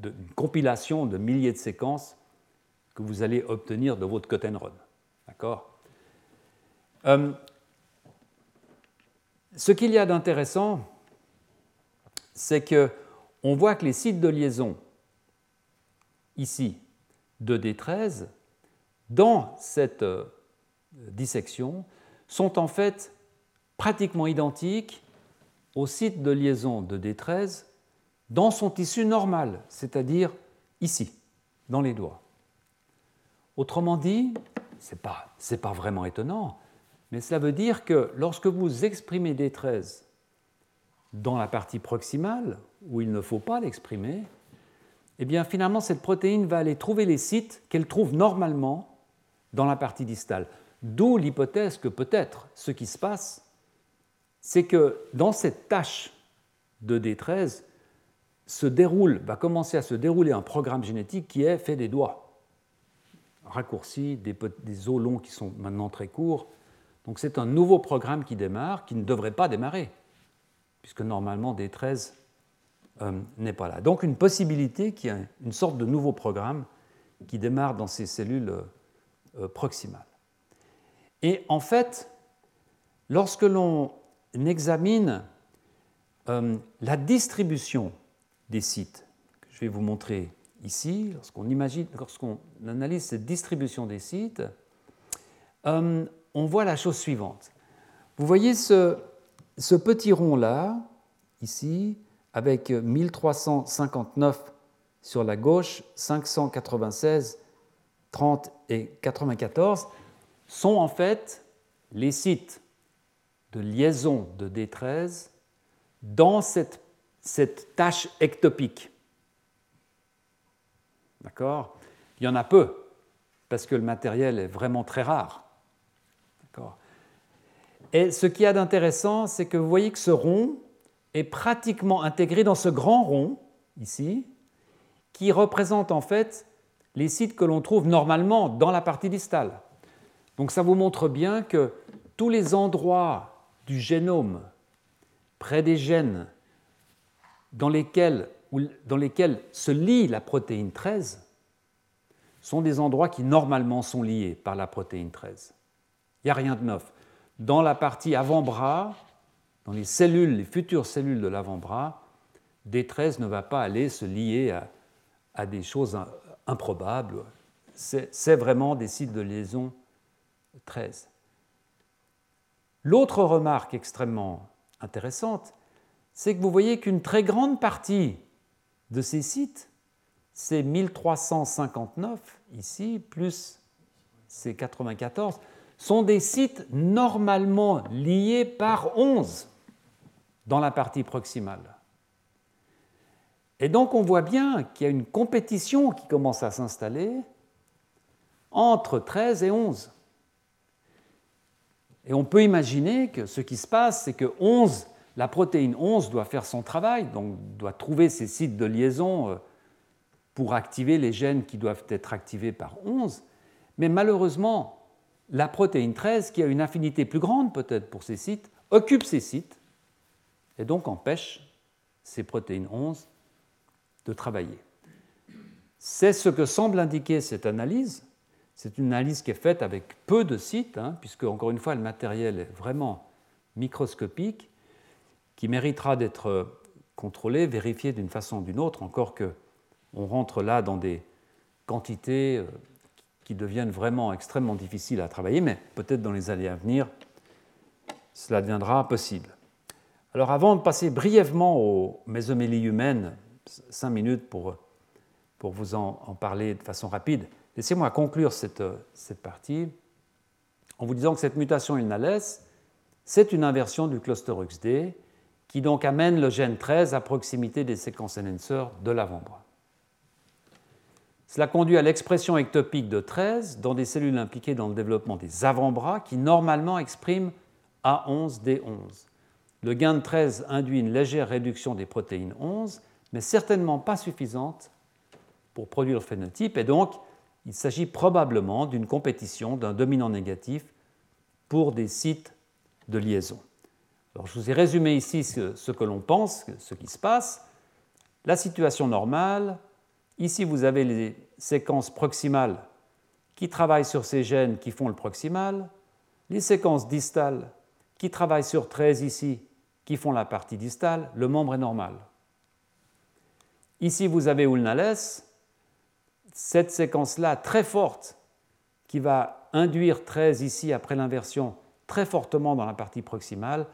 de, compilations de milliers de séquences que vous allez obtenir de votre run. D'accord? Euh, Ce qu'il y a d'intéressant, c'est que on voit que les sites de liaison, ici, de D13, dans cette euh, dissection sont en fait pratiquement identiques au site de liaison de D13 dans son tissu normal, c'est-à-dire ici, dans les doigts. Autrement dit, ce n'est pas, pas, vraiment étonnant, mais cela veut dire que lorsque vous exprimez D13 dans la partie proximale, où il ne faut pas l'exprimer, eh bien finalement cette protéine va aller trouver les sites qu'elle trouve normalement dans la partie distale. D'où l'hypothèse que peut-être ce qui se passe, c'est que dans cette tâche de D13 se déroule, va commencer à se dérouler un programme génétique qui est fait des doigts, raccourcis, des, des os longs qui sont maintenant très courts. Donc c'est un nouveau programme qui démarre, qui ne devrait pas démarrer, puisque normalement D13 euh, n'est pas là. Donc une possibilité qui a une sorte de nouveau programme qui démarre dans ces cellules euh, proximales. Et en fait, lorsque l'on examine euh, la distribution des sites, que je vais vous montrer ici, lorsqu'on imagine, lorsqu'on analyse cette distribution des sites, euh, on voit la chose suivante. Vous voyez ce, ce petit rond-là, ici, avec 1359 sur la gauche, 596, 30 et 94, sont en fait les sites de liaison de D13 dans cette, cette tâche ectopique. D'accord? Il y en a peu, parce que le matériel est vraiment très rare. Et ce qui y a d'intéressant, c'est que vous voyez que ce rond est pratiquement intégré dans ce grand rond, ici, qui représente en fait les sites que l'on trouve normalement dans la partie distale. Donc ça vous montre bien que tous les endroits du génome, près des gènes, dans lesquels se lie la protéine 13, sont des endroits qui normalement sont liés par la protéine 13. Il n'y a rien de neuf. Dans la partie avant-bras, dans les cellules, les futures cellules de l'avant-bras, D13 ne va pas aller se lier à, des choses improbables. C'est vraiment des sites de liaison 13. L'autre remarque extrêmement intéressante, c'est que vous voyez qu'une très grande partie de ces sites, ces 1359 ici, plus ces 94, sont des sites normalement liés par 11. dans la partie proximale. Et donc on voit bien qu'il y a une compétition qui commence à s'installer entre 13 et 11. Et on peut imaginer que ce qui se passe, c'est que 11, la protéine 11 doit faire son travail, donc doit trouver ses sites de liaison euh, pour activer les gènes qui doivent être activés par 11. Mais malheureusement, la protéine 13, qui a une affinité plus grande peut-être pour ces sites, occupe ces sites et donc empêche ces protéines 11 de travailler. C'est ce que semble indiquer cette analyse. C'est une analyse qui est faite avec peu de sites, hein, puisque, encore une fois, le matériel est vraiment microscopique, qui méritera d'être contrôlé, vérifié d'une façon ou d'une autre, encore que on rentre là dans des quantités euh, qui deviennent vraiment extrêmement difficiles à travailler, mais peut-être dans les années à venir, cela deviendra possible. Alors avant de passer brièvement aux mésomélies humaines, cinq minutes pour, pour vous en, parler de façon rapide, laissez-moi conclure cette, cette, partie en vous disant que cette mutation ILNALES, c'est une inversion du cluster UXD qui donc amène le gène 13 à proximité des séquences enhancers de l'avant-bras. Cela conduit à l'expression ectopique de 13 dans des cellules impliquées dans le développement des avant-bras qui normalement expriment A11D11. Le gain de 13 induit une légère réduction des protéines 11, mais certainement pas suffisante pour produire le phénotype, et donc il s'agit probablement d'une compétition d'un dominant négatif pour des sites de liaison. Alors, je vous ai résumé ici ce que l'on pense, ce qui se passe. La situation normale, Ici, vous avez les séquences proximales qui travaillent sur ces gènes qui font le proximal, les séquences distales qui travaillent sur 13 ici, qui font la partie distale, le membre est normal. Ici, vous avez Ulnales, cette séquence-là très forte qui va induire 13 ici après l'inversion très fortement dans la partie proximale,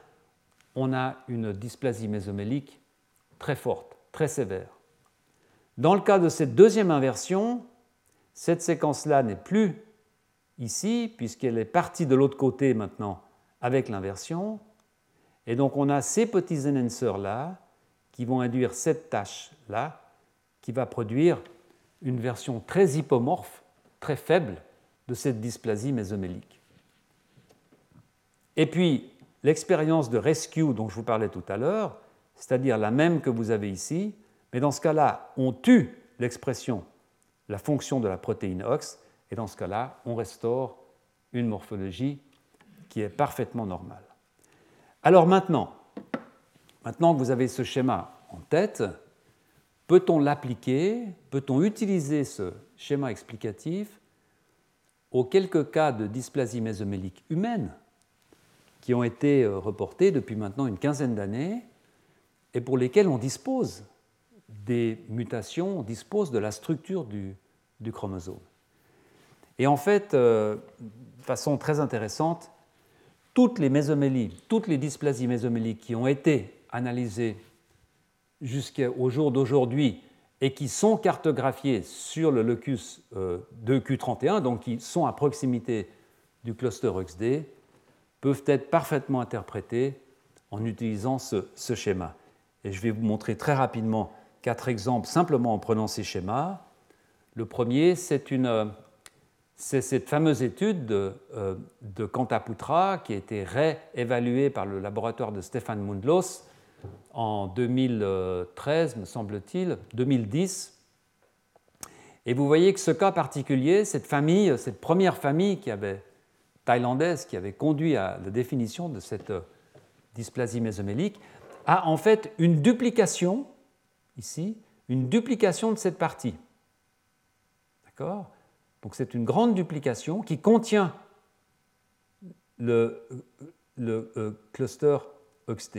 on a une dysplasie mésomélique très forte, très sévère. Dans le cas de cette deuxième inversion, cette séquence-là n'est plus ici, puisqu'elle est partie de l'autre côté maintenant avec l'inversion. Et donc on a ces petits enhancers-là qui vont induire cette tâche-là, qui va produire une version très hypomorphe, très faible de cette dysplasie mésomélique. Et puis, l'expérience de rescue dont je vous parlais tout à l'heure, c'est-à-dire la même que vous avez ici, mais dans ce cas-là, on tue l'expression, la fonction de la protéine OX, et dans ce cas-là, on restaure une morphologie qui est parfaitement normale. Alors maintenant, maintenant que vous avez ce schéma en tête, peut-on l'appliquer, peut-on utiliser ce schéma explicatif aux quelques cas de dysplasie mésomélique humaine qui ont été euh, reportés depuis maintenant une quinzaine d'années et pour lesquels on dispose des mutations disposent de la structure du, chromosome. Et en fait, euh, de façon très intéressante, toutes les mésomélies, toutes les dysplasies mésoméliques qui ont été analysées jusqu'au jour d'aujourd'hui et qui sont cartographiées sur le locus euh, de Q31, donc qui sont à proximité du cluster XD, peuvent être parfaitement interprétées en utilisant ce schéma. Et je vais vous montrer très rapidement quatre exemples simplement en prenant ces schémas. Le premier, c'est cette fameuse étude de, euh, Kantaputra qui a été réévaluée par le laboratoire de Stéphane Mundlos en 2013, me semble-t-il, 2010. Et vous voyez que ce cas particulier, cette famille, cette première famille qui avait, thaïlandaise qui avait conduit à la définition de cette dysplasie mésomélique, a en fait une duplication ici, une duplication de cette partie. D'accord? Donc c'est une grande duplication qui contient le, euh, cluster OXT.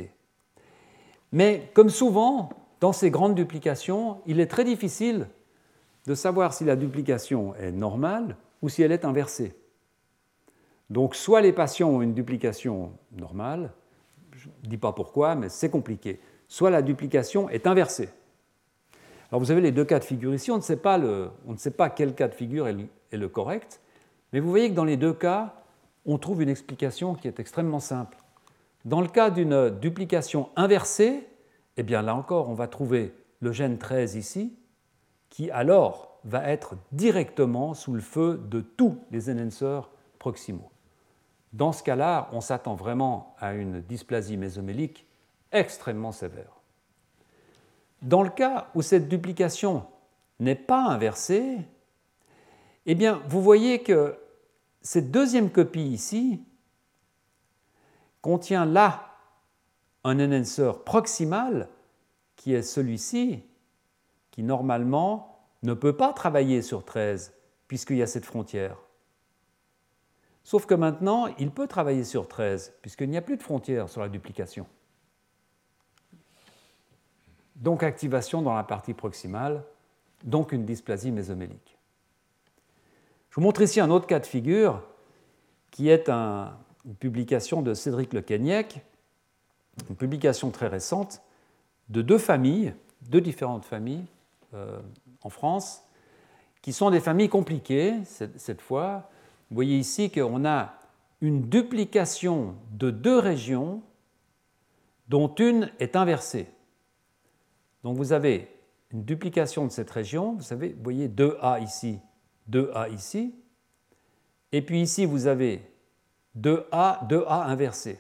Mais comme souvent, dans ces grandes duplications, il est très difficile de savoir si la duplication est normale ou si elle est inversée. Donc soit les patients ont une duplication normale, je ne dis pas pourquoi, mais c'est compliqué, soit la duplication est inversée. Alors vous avez les deux cas de figure ici, on ne sait pas, on ne sait pas quel cas de figure est le, correct, mais vous voyez que dans les deux cas, on trouve une explication qui est extrêmement simple. Dans le cas d'une duplication inversée, eh bien là encore, on va trouver le gène 13 ici, qui alors va être directement sous le feu de tous les enhancers proximaux. Dans ce cas-là, on s'attend vraiment à une dysplasie mésomélique extrêmement sévère. Dans le cas où cette duplication n'est pas inversée, eh bien, vous voyez que cette deuxième copie ici contient là un enhancer proximal qui est celui-ci, qui normalement ne peut pas travailler sur 13 puisqu'il y a cette frontière. Sauf que maintenant, il peut travailler sur 13 puisqu'il n'y a plus de frontière sur la duplication. Donc activation dans la partie proximale, donc une dysplasie mésomélique. Je vous montre ici un autre cas de figure qui est une publication de Cédric Le Kenyek, une publication très récente de deux familles, deux différentes familles euh, en France, qui sont des familles compliquées cette fois. Vous voyez ici qu'on a une duplication de deux régions dont une est inversée. Donc vous avez une duplication de cette région, vous, savez, vous voyez 2A ici, 2A ici, et puis ici vous avez 2A, 2A inversé.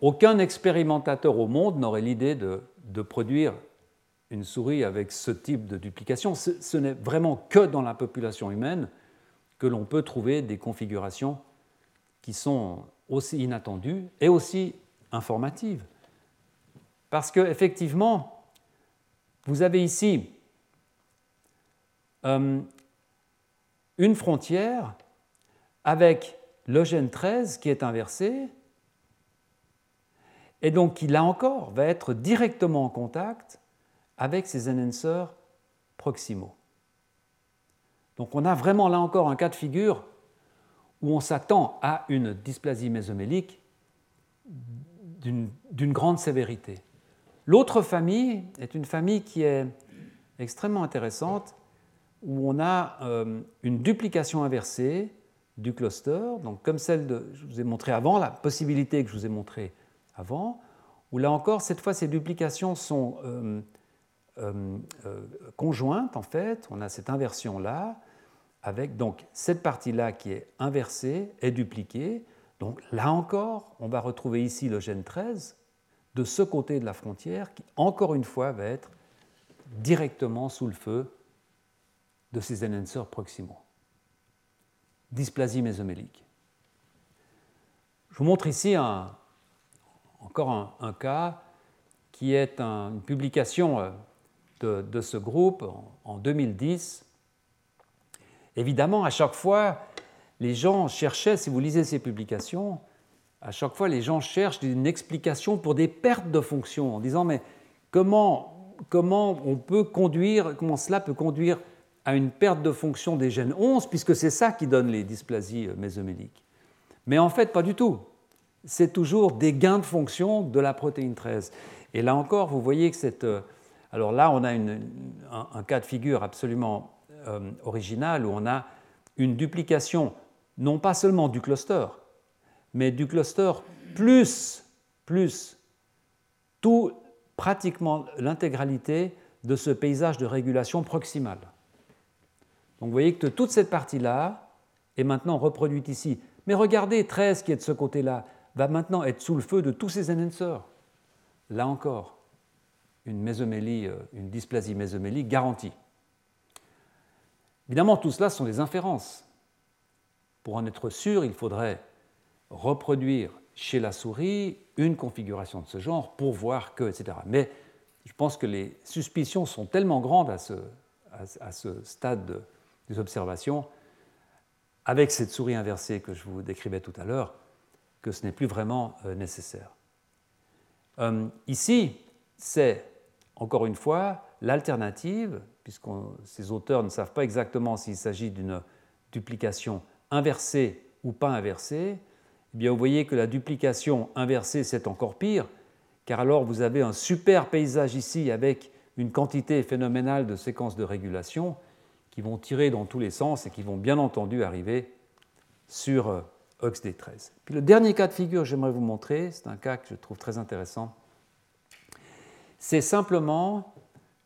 Aucun expérimentateur au monde n'aurait l'idée de, produire une souris avec ce type de duplication. Ce, n'est vraiment que dans la population humaine que l'on peut trouver des configurations qui sont aussi inattendues et aussi informatives. Parce qu'effectivement, vous avez ici euh, une frontière avec le gène 13 qui est inversé, et donc qui, là encore, va être directement en contact avec ces enhancers proximaux. Donc on a vraiment là encore un cas de figure où on s'attend à une dysplasie mésomélique d'une grande sévérité. L'autre famille est une famille qui est extrêmement intéressante, où on a euh, une duplication inversée du cluster, donc comme celle que je vous ai montrée avant, la possibilité que je vous ai montrée avant, où là encore, cette fois, ces duplications sont euh, euh, conjointes, en fait, on a cette inversion-là, avec donc cette partie-là qui est inversée et dupliquée. Donc là encore, on va retrouver ici le gène 13, de ce côté de la frontière qui, encore une fois, va être directement sous le feu de ces enhancers proximaux. Dysplasie mésomélique. Je vous montre ici encore un, cas qui est une publication euh, de, ce groupe en 2010. Évidemment, à chaque fois, les gens cherchaient, si vous lisez ces publications, à chaque fois, les gens cherchent une explication pour des pertes de fonction en disant mais comment, comment on peut conduire, comment cela peut conduire à une perte de fonction des gènes 11, puisque c'est ça qui donne les dysplasies euh, mésoméliques. Mais en fait, pas du tout. C'est toujours des gains de fonction de la protéine 13. Et là encore, vous voyez que cette. Euh, alors là, on a un, cas de figure absolument euh, original où on a une duplication non pas seulement du cluster, mais du cluster plus, plus tout, pratiquement l'intégralité de ce paysage de régulation proximale. Donc vous voyez que toute cette partie-là est maintenant reproduite ici. Mais regardez, 13 qui est de ce côté-là va maintenant être sous le feu de tous ces enhancers. Là encore, une mésomélie, euh, une dysplasie mésomélique garantie. Évidemment, tout cela sont des inférences. Pour en être sûr, il faudrait reproduire chez la souris une configuration de ce genre pour voir que, etc. Mais je pense que les suspicions sont tellement grandes à ce, à, ce stade des observations, avec cette souris inversée que je vous décrivais tout à l'heure, que ce n'est plus vraiment euh, nécessaire. Euh, ici, c'est encore une fois l'alternative, puisque ces auteurs ne savent pas exactement s'il s'agit d'une duplication inversée ou pas inversée, eh bien, vous voyez que la duplication inversée, c'est encore pire, car alors vous avez un super paysage ici avec une quantité phénoménale de séquences de régulation qui vont tirer dans tous les sens et qui vont bien entendu arriver sur OXD13. Puis le dernier cas de figure que j'aimerais vous montrer, c'est un cas que je trouve très intéressant. C'est simplement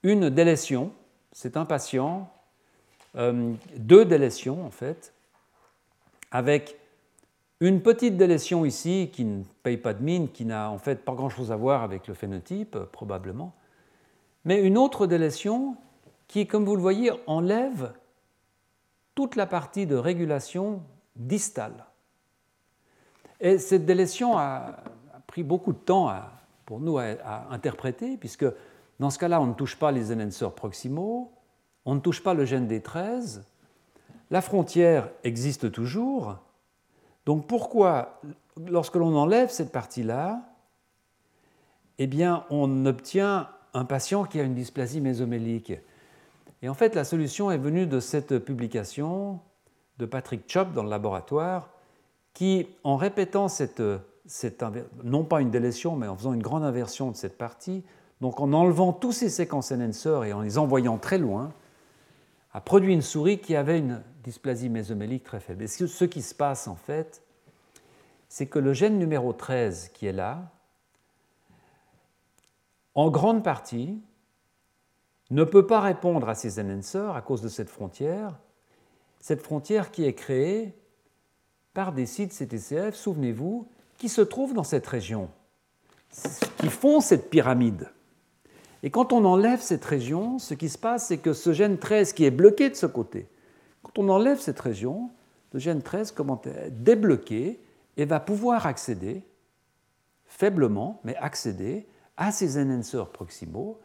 une délétion. C'est un patient, euh, deux délétions en fait, avec une petite délétion ici qui ne paye pas de mine, qui n'a en fait pas grand-chose à voir avec le phénotype, probablement, mais une autre délétion qui, comme vous le voyez, enlève toute la partie de régulation distale. Et cette délétion a, pris beaucoup de temps pour nous à, interpréter, puisque dans ce cas-là, on ne touche pas les enhancers proximaux, on ne touche pas le gène des 13, la frontière existe toujours. Donc pourquoi, lorsque l'on enlève cette partie-là, eh on obtient un patient qui a une dysplasie mésomélique. Et en fait, la solution est venue de cette publication de Patrick Chop dans le laboratoire, qui, en répétant cette, non pas une délétion, mais en faisant une grande inversion de cette partie, donc en enlevant tous ces séquences enhancers et en les envoyant très loin, a produit une souris qui avait une dysplasie mésomélique très faible. Ce qui se passe en fait, c'est que le gène numéro 13 qui est là, en grande partie, ne peut pas répondre à ces enhancers à cause de cette frontière, cette frontière qui est créée par des sites CTCF, souvenez-vous, qui se trouvent dans cette région, qui font cette pyramide. Et quand on enlève cette région, ce qui se passe, c'est que ce gène 13 qui est bloqué de ce côté, on enlève cette région, le gène 13 commence à débloqué et va pouvoir accéder, faiblement, mais accéder à ces enhancers proximaux.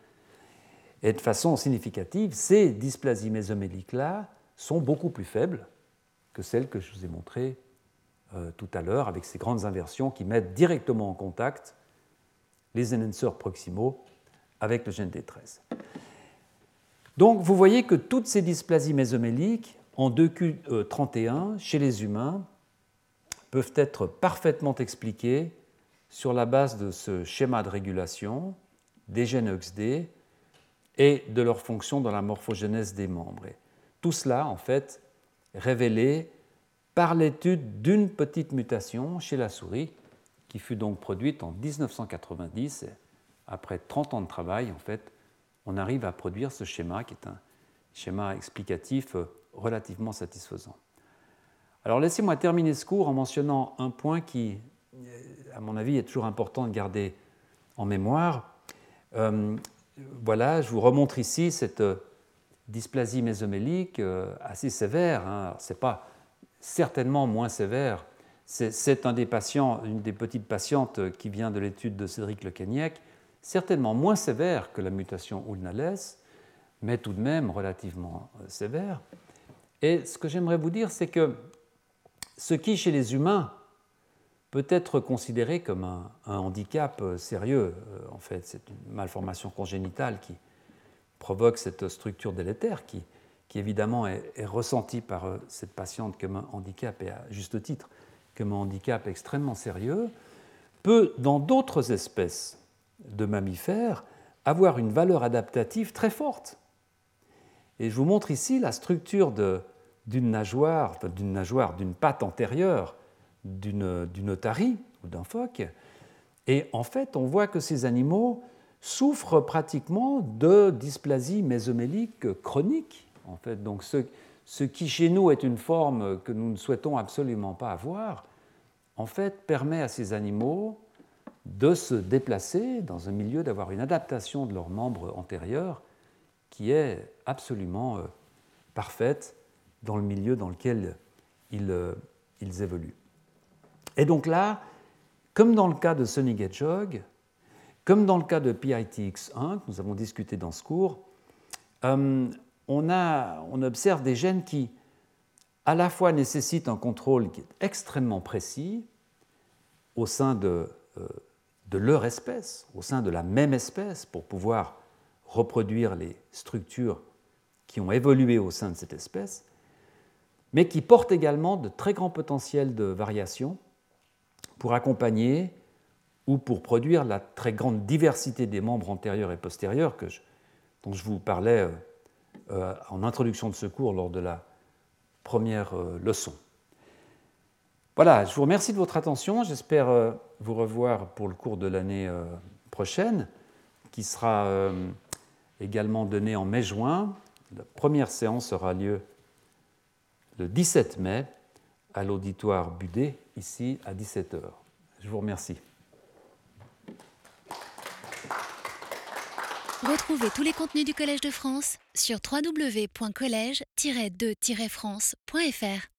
Et de façon significative, ces dysplasies mésoméliques-là sont beaucoup plus faibles que celles que je vous ai montrées euh, tout à l'heure avec ces grandes inversions qui mettent directement en contact les enhancers proximaux avec le gène D13. Donc vous voyez que toutes ces dysplasies mésoméliques en 2Q31 chez les humains peuvent être parfaitement expliquées sur la base de ce schéma de régulation des gènes OXD et de leur fonction dans la morphogénèse des membres. tout cela, en fait, révélé par l'étude d'une petite mutation chez la souris qui fut donc produite en 1990. Après 30 ans de travail, en fait, on arrive à produire ce schéma qui est un schéma explicatif euh, relativement satisfaisant. Alors laissez-moi terminer ce cours en mentionnant un point qui, euh, à mon avis, est toujours important de garder en mémoire. Euh, voilà, je vous remontre ici cette dysplasie mésomélique assez sévère. Hein. Ce n'est pas certainement moins sévère. C'est un des patients, une des petites patientes qui vient de l'étude de Cédric Le certainement moins sévère que la mutation Ulnales, mais tout de même relativement euh, sévère. Et ce que j'aimerais vous dire, c'est que ce qui, chez les humains, peut être considéré comme un, handicap euh, sérieux, euh, en fait, c'est une malformation congénitale qui provoque cette structure délétère qui, évidemment est, ressenti par cette patiente comme un handicap, et à juste titre, comme un handicap extrêmement sérieux, peut, dans d'autres espèces de mammifères, avoir une valeur adaptative très forte. Et je vous montre ici la structure d'une nageoire, d'une nageoire, d'une patte antérieure d'une otarie ou d'un phoque. Et en fait, on voit que ces animaux souffrent pratiquement de dysplasie mésomélique chronique en fait. Donc ce, qui chez nous est une forme que nous ne souhaitons absolument pas avoir, en fait, permet à ces animaux de se déplacer dans un milieu, d'avoir une adaptation de leurs membres antérieurs qui est absolument euh, parfaite dans le milieu dans lequel ils, euh, ils, évoluent. Et donc là, comme dans le cas de Sonny Hedgehog, comme dans le cas de PITX1 que nous avons discuté dans ce cours, euh, on, observe des gènes qui, à la fois, nécessitent un contrôle qui est extrêmement précis au sein de, de leur espèce, au sein de la même espèce, pour pouvoir reproduire les structures qui ont évolué au sein de cette espèce, mais qui portent également de très grands potentiels de variation pour accompagner ou pour produire la très grande diversité des membres antérieurs et postérieurs dont je vous parlais euh, en introduction de ce cours lors de la première euh, leçon. Voilà, je vous remercie de votre attention. J'espère euh, vous revoir pour le cours de l'année prochaine, qui sera également donné en mai-juin. La première séance aura lieu le 17 mai à l'auditoire Budet, ici à 17h. Je vous remercie. Retrouvez tous les contenus du Collège de France sur www.colège-2-france.fr.